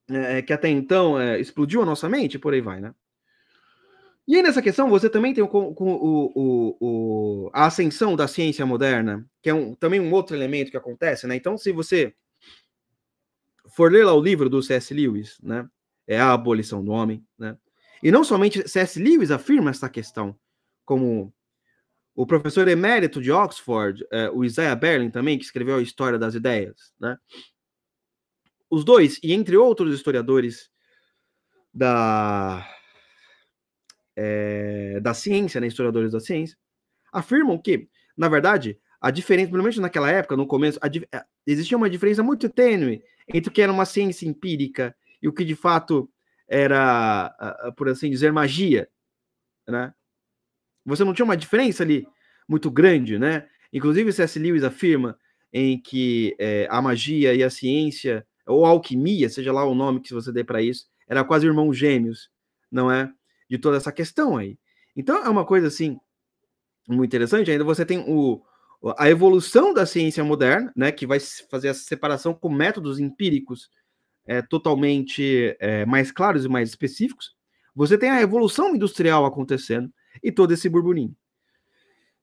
é, que até então é, explodiu a nossa mente, por aí vai, né? E aí, nessa questão, você também tem o, o, o, a ascensão da ciência moderna, que é um, também um outro elemento que acontece, né? Então, se você for ler lá o livro do C.S. Lewis, né? É a abolição do homem, né? E não somente C.S. Lewis afirma essa questão, como o professor emérito de Oxford, é, o Isaiah Berlin também, que escreveu a História das Ideias, né? Os dois, e entre outros historiadores da é, da ciência, né, historiadores da ciência, afirmam que, na verdade, a diferença, menos naquela época, no começo, a, a, existia uma diferença muito tênue entre o que era uma ciência empírica e o que de fato era, por assim dizer, magia, né? Você não tinha uma diferença ali muito grande, né? Inclusive, C.S. Lewis afirma em que é, a magia e a ciência, ou a alquimia, seja lá o nome que você dê para isso, era quase irmãos gêmeos, não é? De toda essa questão aí. Então é uma coisa assim muito interessante. Ainda você tem o, a evolução da ciência moderna, né, que vai fazer essa separação com métodos empíricos é, totalmente é, mais claros e mais específicos. Você tem a evolução industrial acontecendo e todo esse burburinho.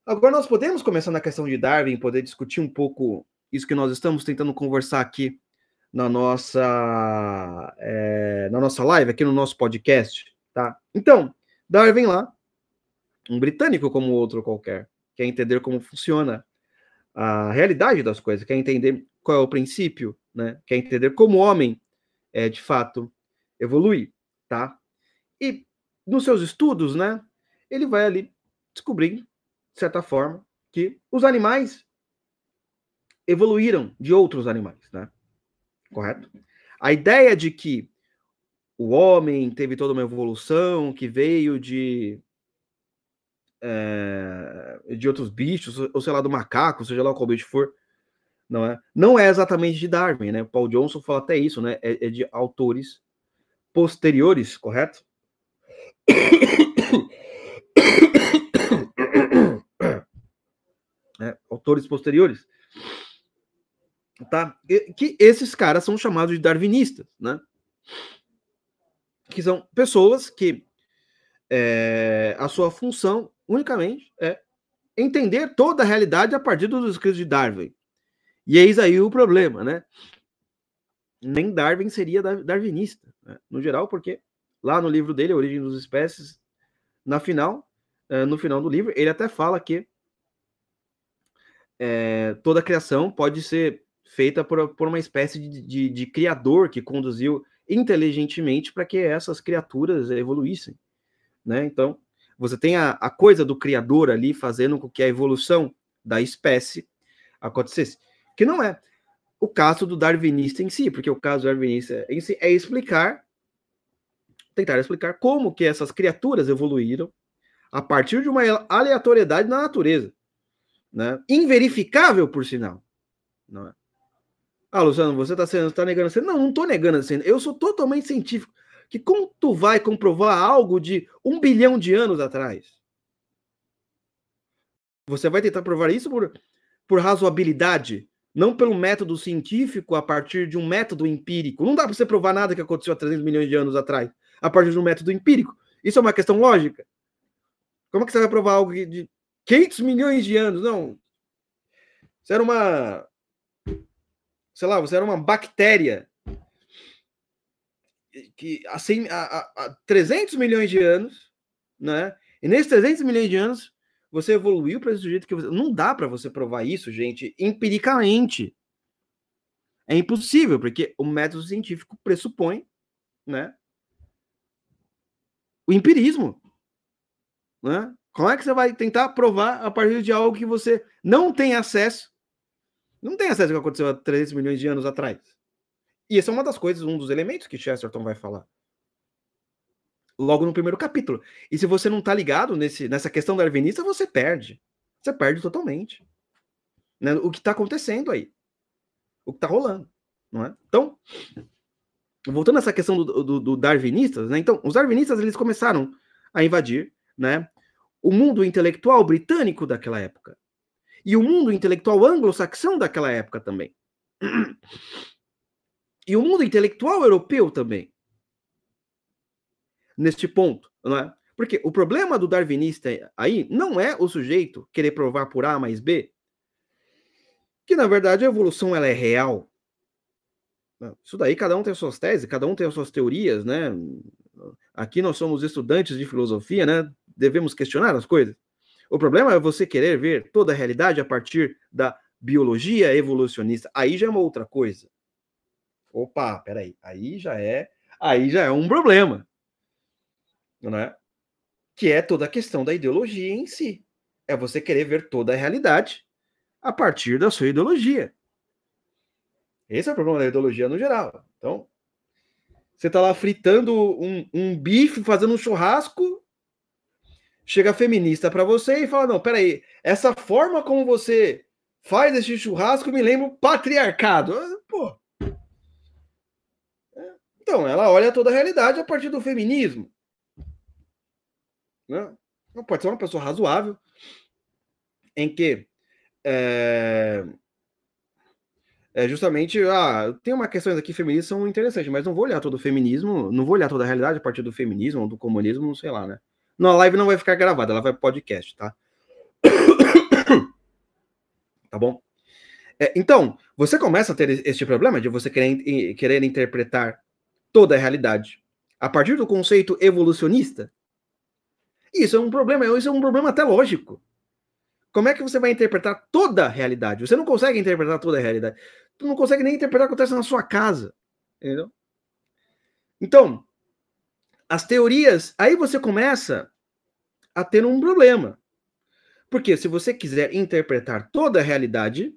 Agora nós podemos começar na questão de Darwin, poder discutir um pouco isso que nós estamos tentando conversar aqui na nossa é, na nossa live, aqui no nosso podcast. Tá? Então, Darwin lá, um britânico como outro qualquer, quer entender como funciona a realidade das coisas, quer entender qual é o princípio, né? Quer entender como o homem é de fato evolui, tá? E nos seus estudos, né, ele vai ali descobrir, de certa forma, que os animais evoluíram de outros animais, né? Correto? A ideia de que o homem teve toda uma evolução que veio de é, de outros bichos, ou sei lá, do macaco, seja lá qual bicho for, não é? Não é exatamente de Darwin, né? Paul Johnson fala até isso, né? É, é de autores posteriores, correto? É, autores posteriores, tá? Que esses caras são chamados de darwinistas, né? Que são pessoas que é, a sua função unicamente é entender toda a realidade a partir dos escritos de Darwin. E eis aí o problema, né? Nem Darwin seria darwinista, né? no geral, porque lá no livro dele, Origem dos Espécies, na final, eh, no final do livro, ele até fala que é, toda a criação pode ser feita por, por uma espécie de, de, de criador que conduziu inteligentemente para que essas criaturas evoluíssem, né? Então, você tem a, a coisa do criador ali fazendo com que a evolução da espécie acontecesse, que não é o caso do darwinista em si, porque o caso darwinista em si é explicar, tentar explicar como que essas criaturas evoluíram a partir de uma aleatoriedade na natureza, né? Inverificável, por sinal, não é? Ah, Luciano, você está tá negando a ciência? Não, não estou negando a ciência. Eu sou totalmente científico que como tu vai comprovar algo de um bilhão de anos atrás? Você vai tentar provar isso por, por razoabilidade, não pelo método científico a partir de um método empírico. Não dá para você provar nada que aconteceu há 300 milhões de anos atrás a partir de um método empírico. Isso é uma questão lógica. Como é que você vai provar algo de 500 milhões de anos? Não. Você era uma. Sei lá, você era uma bactéria que assim, há, 300 milhões de anos, né? E nesses 300 milhões de anos, você evoluiu para esse jeito que você... não dá para você provar isso, gente, empiricamente. É impossível, porque o método científico pressupõe, né? O empirismo, né? Como é que você vai tentar provar a partir de algo que você não tem acesso? Não tem acesso ao que aconteceu há 300 milhões de anos atrás. E essa é uma das coisas, um dos elementos que Chesterton vai falar. Logo no primeiro capítulo. E se você não tá ligado nesse, nessa questão darwinista, você perde. Você perde totalmente. Né? O que está acontecendo aí. O que está rolando. Não é? Então, voltando a essa questão do, do, do darwinistas, né? Então, os darwinistas eles começaram a invadir, né? O mundo intelectual britânico daquela época. E o mundo intelectual anglo-saxão daquela época também. E o mundo intelectual europeu também. Neste ponto, não é? Porque o problema do darwinista aí não é o sujeito querer provar por A mais B que na verdade a evolução ela é real. Isso daí cada um tem as suas teses, cada um tem as suas teorias, né? Aqui nós somos estudantes de filosofia, né? Devemos questionar as coisas. O problema é você querer ver toda a realidade a partir da biologia evolucionista. Aí já é uma outra coisa. Opa, peraí, aí já é, aí já é um problema, não é? Que é toda a questão da ideologia em si. É você querer ver toda a realidade a partir da sua ideologia. Esse é o problema da ideologia no geral. Então, você tá lá fritando um, um bife, fazendo um churrasco, chega feminista para você e fala: não, peraí, essa forma como você faz esse churrasco me lembra o patriarcado. Pô, então, ela olha toda a realidade a partir do feminismo. Né? Não pode ser uma pessoa razoável em que é, é justamente ah, tem uma questões aqui feministas são interessantes, mas não vou olhar todo o feminismo, não vou olhar toda a realidade a partir do feminismo ou do comunismo, sei lá, né? Não, a live não vai ficar gravada, ela vai podcast, tá? tá bom? É, então, você começa a ter este problema de você querer, querer interpretar toda a realidade. A partir do conceito evolucionista, isso é um problema, isso é um problema até lógico. Como é que você vai interpretar toda a realidade? Você não consegue interpretar toda a realidade. Tu não consegue nem interpretar o que acontece na sua casa. Entendeu? Então, as teorias, aí você começa a ter um problema. Porque se você quiser interpretar toda a realidade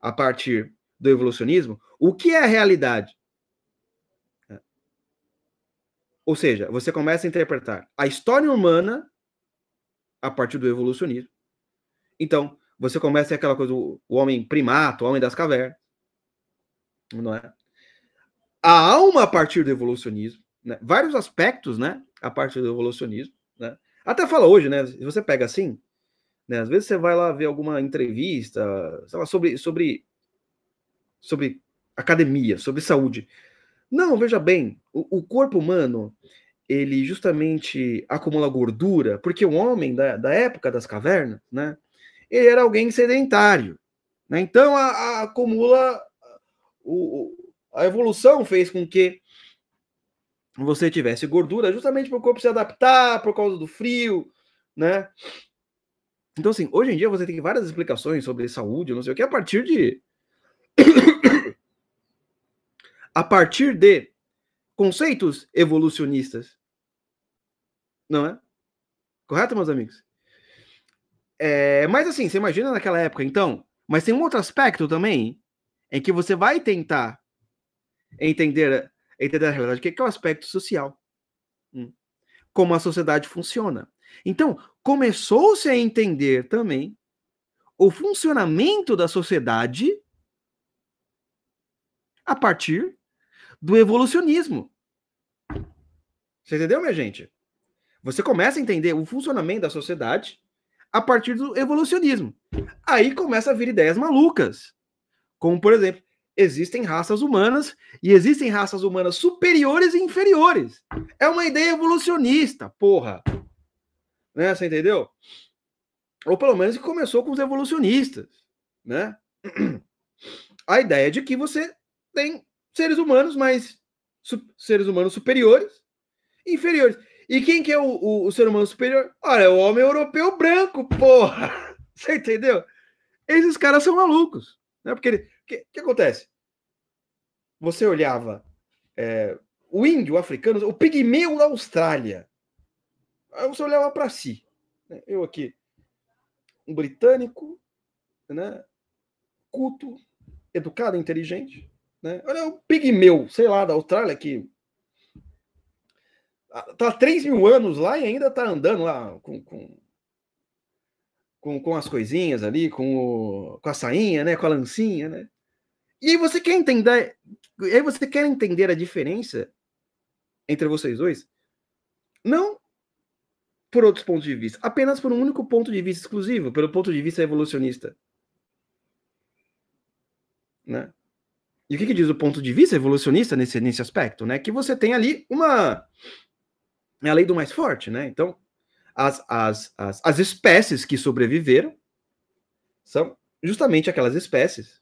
a partir do evolucionismo, o que é a realidade? Ou seja, você começa a interpretar a história humana a partir do evolucionismo. Então, você começa aquela coisa, o homem primato, o homem das cavernas, não é? A alma a partir do evolucionismo. né, vários aspectos, né, a parte do evolucionismo? Até fala hoje, né? Se você pega assim, né, às vezes você vai lá ver alguma entrevista, sei lá, sobre, sobre, sobre academia, sobre saúde. Não, veja bem, o, o corpo humano, ele justamente acumula gordura, porque o homem da, da época das cavernas, né, ele era alguém sedentário. Né? Então, a, a acumula. O, a evolução fez com que você tivesse gordura justamente para o corpo se adaptar por causa do frio, né? Então, assim, hoje em dia você tem várias explicações sobre saúde, não sei o que, a partir de. a partir de conceitos evolucionistas. Não é? Correto, meus amigos? É, mas assim, você imagina naquela época, então. Mas tem um outro aspecto também em que você vai tentar entender, entender a realidade, que é o aspecto social. Hum. Como a sociedade funciona. Então, começou-se a entender também o funcionamento da sociedade a partir do evolucionismo. Você entendeu, minha gente? Você começa a entender o funcionamento da sociedade a partir do evolucionismo. Aí começa a vir ideias malucas. Como, por exemplo, existem raças humanas e existem raças humanas superiores e inferiores. É uma ideia evolucionista, porra. Né? Você entendeu? Ou pelo menos que começou com os evolucionistas, né? A ideia de que você tem seres humanos mais seres humanos superiores e inferiores. E quem que é o, o, o, ser humano superior? Olha, é o homem europeu branco, porra! Você entendeu? Esses caras são malucos. Né? Porque que, que, acontece? Você olhava é, o índio africano, o pigmeu da Austrália. Aí você olhava para si. Né? Eu aqui, um britânico, né? culto, educado, inteligente. Né? Olha o pigmeu, sei lá, da Austrália, que tá há 3 mil anos lá e ainda tá andando lá com, com, com, com as coisinhas ali, com, o, com a sainha, né? Com a lancinha, né? E aí você quer entender. E aí você quer entender a diferença entre vocês dois? Não por outros pontos de vista, apenas por um único ponto de vista exclusivo, pelo ponto de vista evolucionista. Né? E o que, que diz o ponto de vista evolucionista nesse, nesse aspecto? Né? Que você tem ali uma é a lei do mais forte, né? Então, as, as, as, as espécies que sobreviveram são justamente aquelas espécies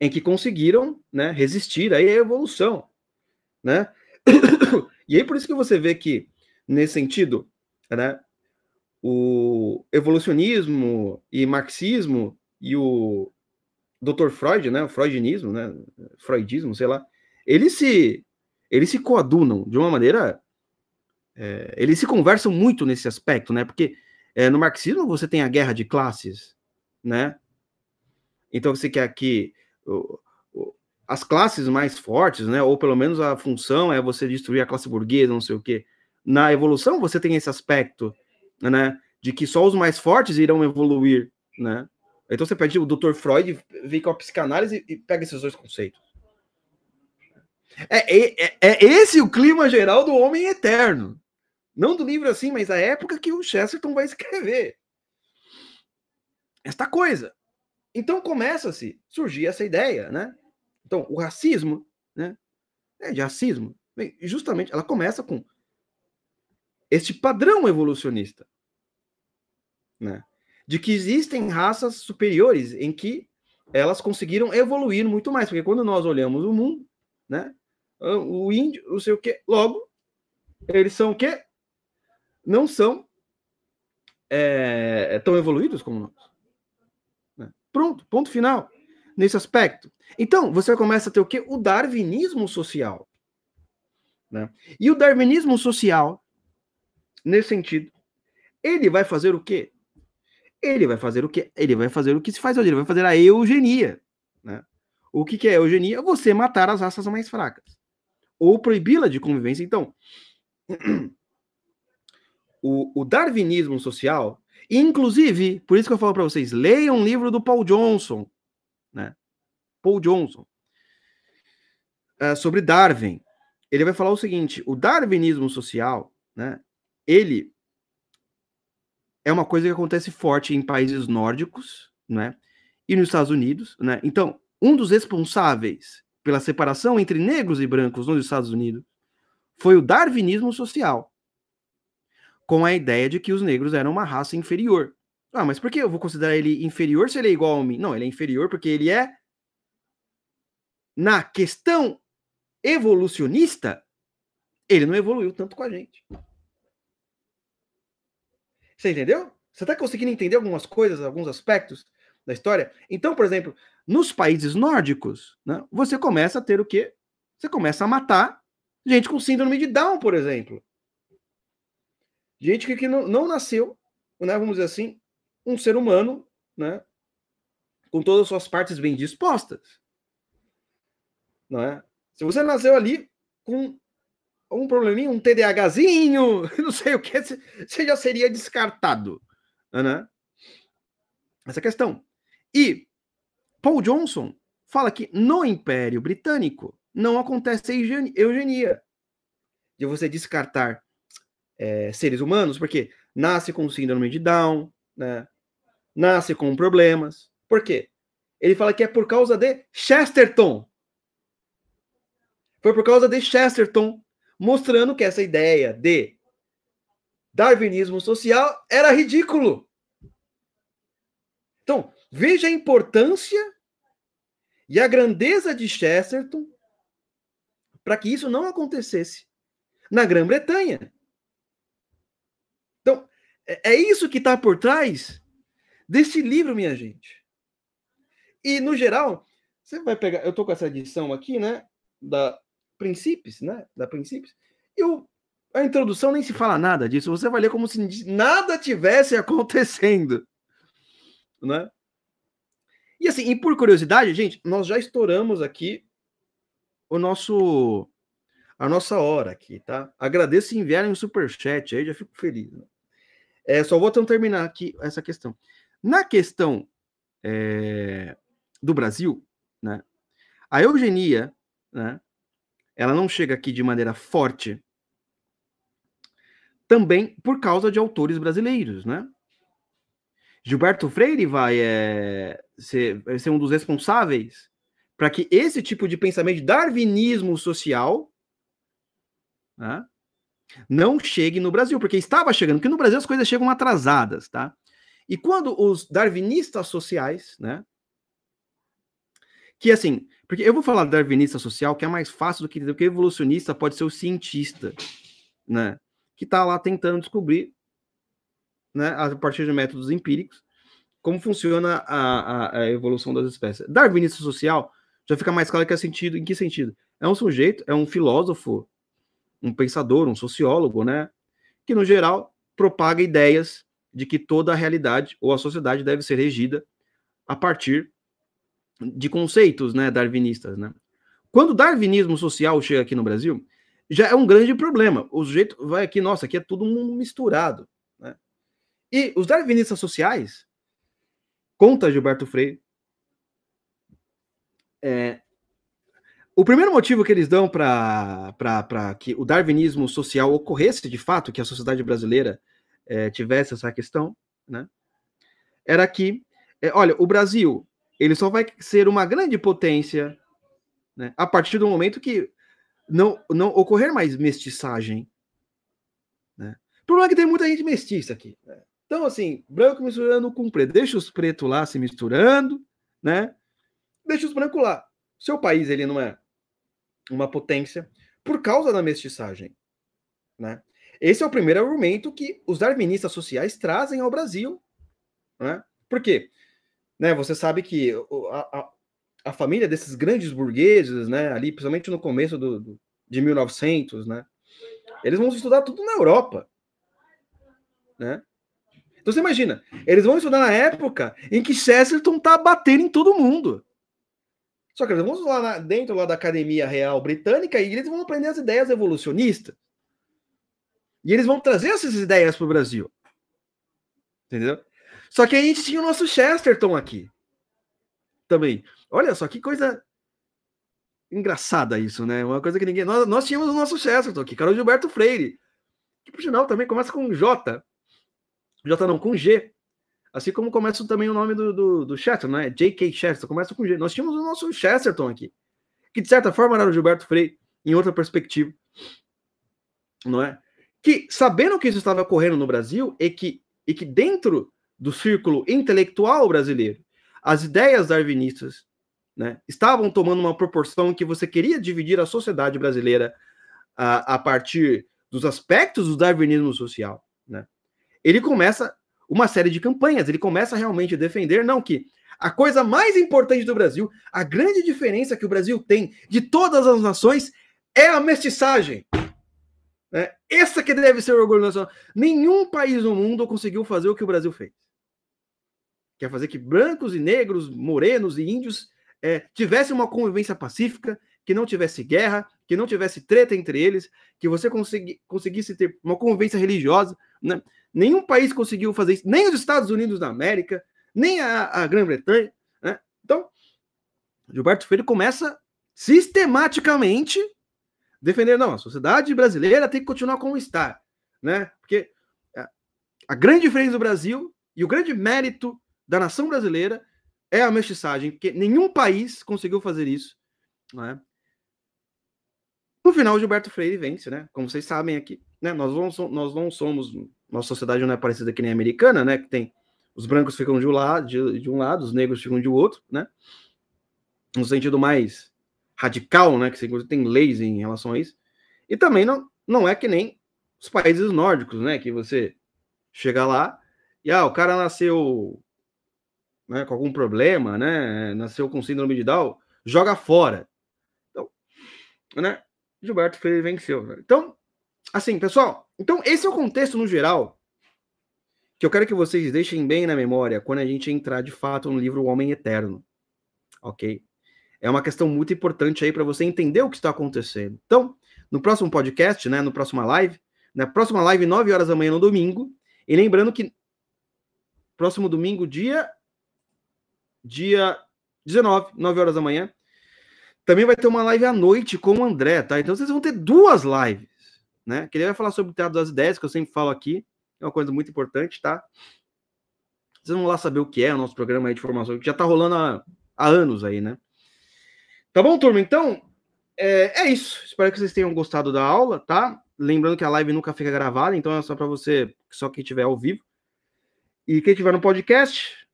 em que conseguiram né, resistir à evolução, né? e aí por isso que você vê que, nesse sentido, né, o evolucionismo e marxismo e o Dr. Freud, né, o freudianismo, né, freudismo, sei lá, eles se eles se coadunam de uma maneira. É, eles se conversam muito nesse aspecto, né? Porque é, no marxismo você tem a guerra de classes, né? Então você quer que as classes mais fortes, né? Ou pelo menos a função é você destruir a classe burguesa, não sei o quê. Na evolução você tem esse aspecto, né? De que só os mais fortes irão evoluir, né? Então você pede o Dr. Freud vem com a psicanálise e pega esses dois conceitos. É, é, é, é, esse o clima geral do Homem Eterno. Não do livro assim, mas a época que o Chesterton vai escrever. Esta coisa. Então começa-se surgir essa ideia, né? Então, o racismo, né? É de racismo. Bem, justamente, ela começa com este padrão evolucionista, né? De que existem raças superiores em que elas conseguiram evoluir muito mais, porque quando nós olhamos o mundo, né? o índio, não sei o que. Logo, eles são o quê? Não são é, tão evoluídos como nós. Pronto, ponto final. Nesse aspecto. Então, você começa a ter o quê? O darwinismo social. Né? E o darwinismo social, nesse sentido, ele vai fazer o quê? Ele vai fazer o quê? Ele vai fazer o que se faz hoje, ele vai fazer a eugenia. Né? O que, que é eugenia? Você matar as raças mais fracas ou proibi-la de convivência. Então, o, o, darwinismo social, inclusive, por isso que eu falo para vocês, leiam um livro do Paul Johnson, né? Paul Johnson, é, sobre Darwin. ele vai falar o seguinte: o darwinismo social, né? Ele é uma coisa que acontece forte em países nórdicos, né? E nos Estados Unidos, né? Então, um dos responsáveis pela separação entre negros e brancos nos Estados Unidos foi o darwinismo social, com a ideia de que os negros eram uma raça inferior. Ah, mas por que eu vou considerar ele inferior se ele é igual a mim? Não, ele é inferior porque ele é na questão evolucionista, ele não evoluiu tanto com a gente. Você entendeu? Você está conseguindo entender algumas coisas, alguns aspectos da história? Então, por exemplo, nos países nórdicos, né, você começa a ter o quê? Você começa a matar gente com síndrome de Down, por exemplo. Gente que, que não, não nasceu, né, vamos dizer assim, um ser humano, né, com todas as suas partes bem dispostas. Não é? Se você nasceu ali com um probleminha, um TDAHzinho, não sei o que, você já seria descartado. Né? Essa questão. E Paul Johnson fala que no Império Britânico não acontece eugenia. De você descartar é, seres humanos, porque nasce com síndrome de Down, né? nasce com problemas. Por quê? Ele fala que é por causa de Chesterton. Foi por causa de Chesterton mostrando que essa ideia de darwinismo social era ridículo. Então, veja a importância e a grandeza de Chesterton para que isso não acontecesse na Grã-Bretanha. É, é isso que está por trás desse livro, minha gente. E, no geral, você vai pegar. Eu estou com essa edição aqui, né? Da princípios, né? Da princípios. E o, a introdução nem se fala nada disso. Você vai ler como se nada tivesse acontecendo, né? E assim, e por curiosidade, gente, nós já estouramos aqui o nosso a nossa hora aqui, tá? Agradeço se enviarem um super chat, aí já fico feliz. Né? É, só vou terminar aqui essa questão. Na questão é, do Brasil, né? A eugenia, né? ela não chega aqui de maneira forte também por causa de autores brasileiros, né? Gilberto Freire vai, é, ser, ser um dos responsáveis para que esse tipo de pensamento de darwinismo social né, não chegue no Brasil, porque estava chegando, porque no Brasil as coisas chegam atrasadas, tá? E quando os darwinistas sociais, né, que assim, porque eu vou falar darwinista social, que é mais fácil do que, do que evolucionista, pode ser o cientista, né? Que está lá tentando descobrir, né, a partir de métodos empíricos, como funciona a, a, a evolução das espécies. Darwinista social já fica mais claro que é sentido, em que sentido? É um sujeito, é um filósofo, um pensador, um sociólogo, né? Que, no geral, propaga ideias de que toda a realidade ou a sociedade deve ser regida a partir de conceitos, né, darwinistas, né? Quando o darwinismo social chega aqui no Brasil, já é um grande problema. O sujeito vai aqui, nossa, aqui é todo mundo misturado, né? E os darwinistas sociais, conta Gilberto Freire, é, o primeiro motivo que eles dão para que o darwinismo social ocorresse de fato, que a sociedade brasileira é, tivesse essa questão, né, era que, é, olha, o Brasil ele só vai ser uma grande potência né, a partir do momento que não, não ocorrer mais mestiçagem. Né? O problema é que tem muita gente mestiça aqui. Né? Então, assim, branco misturando com preto. Deixa os pretos lá se misturando, né? Deixa os brancos lá. Seu país, ele não é uma potência por causa da mestiçagem, né? Esse é o primeiro argumento que os darwinistas sociais trazem ao Brasil, né? Por quê? né, você sabe que a, a, a, família desses grandes burgueses, né, ali, principalmente no começo do, do, de 1900, né, eles vão estudar tudo na Europa, né? Então você imagina, eles vão estudar na época em que Chesterton tá batendo em todo mundo. Só que eles vão lá na, dentro lá da Academia Real Britânica e eles vão aprender as ideias evolucionistas. E eles vão trazer essas ideias para o Brasil. Entendeu? Só que a gente tinha o nosso Chesterton aqui. Também. Olha só que coisa engraçada isso, né? Uma coisa que ninguém. Nós, nós tínhamos o nosso Chesterton aqui, Carol Gilberto Freire, que por sinal também começa com J. J não, com G. Assim como começa também o nome do, do, do Chesterton, né? J.K. Chesterton, começa com G. Nós tínhamos o nosso Chesterton aqui, que de certa forma era o Gilberto Freire, em outra perspectiva, não é? Que sabendo que isso estava ocorrendo no Brasil e que, e que dentro do círculo intelectual brasileiro, as ideias darwinistas né, estavam tomando uma proporção que você queria dividir a sociedade brasileira a, a partir dos aspectos do darwinismo social. Né? Ele começa uma série de campanhas, ele começa realmente a defender, não que a coisa mais importante do Brasil, a grande diferença que o Brasil tem de todas as nações é a mestiçagem. Né? Essa que deve ser o orgulho nacional. Nenhum país no mundo conseguiu fazer o que o Brasil fez. Quer fazer que brancos e negros, morenos e índios é, tivessem uma convivência pacífica, que não tivesse guerra, que não tivesse treta entre eles, que você consegui, conseguisse ter uma convivência religiosa. Né? Nenhum país conseguiu fazer isso, nem os Estados Unidos da América, nem a, a Grã-Bretanha. Né? Então, Gilberto Freire começa sistematicamente defender, não, a sociedade brasileira tem que continuar como está, né? Porque a, grande diferença do Brasil e o grande mérito da nação brasileira é a mestiçagem, porque nenhum país conseguiu fazer isso, né? No final, Gilberto Freire vence, né? Como vocês sabem aqui, né? Nós não, nós não somos, nossa sociedade não é parecida que nem a americana, né? Que tem os brancos ficam de um lado, de, de um lado, os negros ficam de outro, né? No sentido mais radical, né? Que tem leis em relação a isso. E também não, não é que nem os países nórdicos, né? Que você chega lá e ah, o cara nasceu né, com algum problema, né? Nasceu com síndrome de Down, joga fora. Então, né? Gilberto Freire venceu. Né? Então, assim, pessoal, então esse é o contexto no geral que eu quero que vocês deixem bem na memória quando a gente entrar de fato no livro O Homem Eterno. Ok? É uma questão muito importante aí para você entender o que está acontecendo. Então, no próximo podcast, né, no próxima live, na próxima live, 9 horas da manhã no domingo, e lembrando que próximo domingo, dia dia 19, 9 horas da manhã, também vai ter uma live à noite com o André, tá? Então vocês vão ter duas lives, né? Que ele vai falar sobre o Teatro das Ideias, que eu sempre falo aqui, é uma coisa muito importante, tá? Vocês vão lá saber o que é o nosso programa de formação, que já tá rolando há, há anos aí, né? Tá bom, turma? Então, é, é, isso. Espero que vocês tenham gostado da aula, tá? Lembrando que a live nunca fica gravada, então é só para você, só quem estiver ao vivo. E quem estiver no podcast,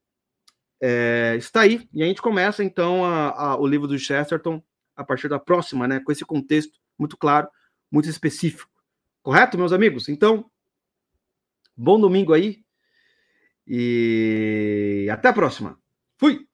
é, está aí. E a gente começa, então, a, a, o livro do Chesterton a partir da próxima, né? Com esse contexto muito claro, muito específico. Correto, meus amigos? Então, bom domingo aí. E até a próxima. Fui!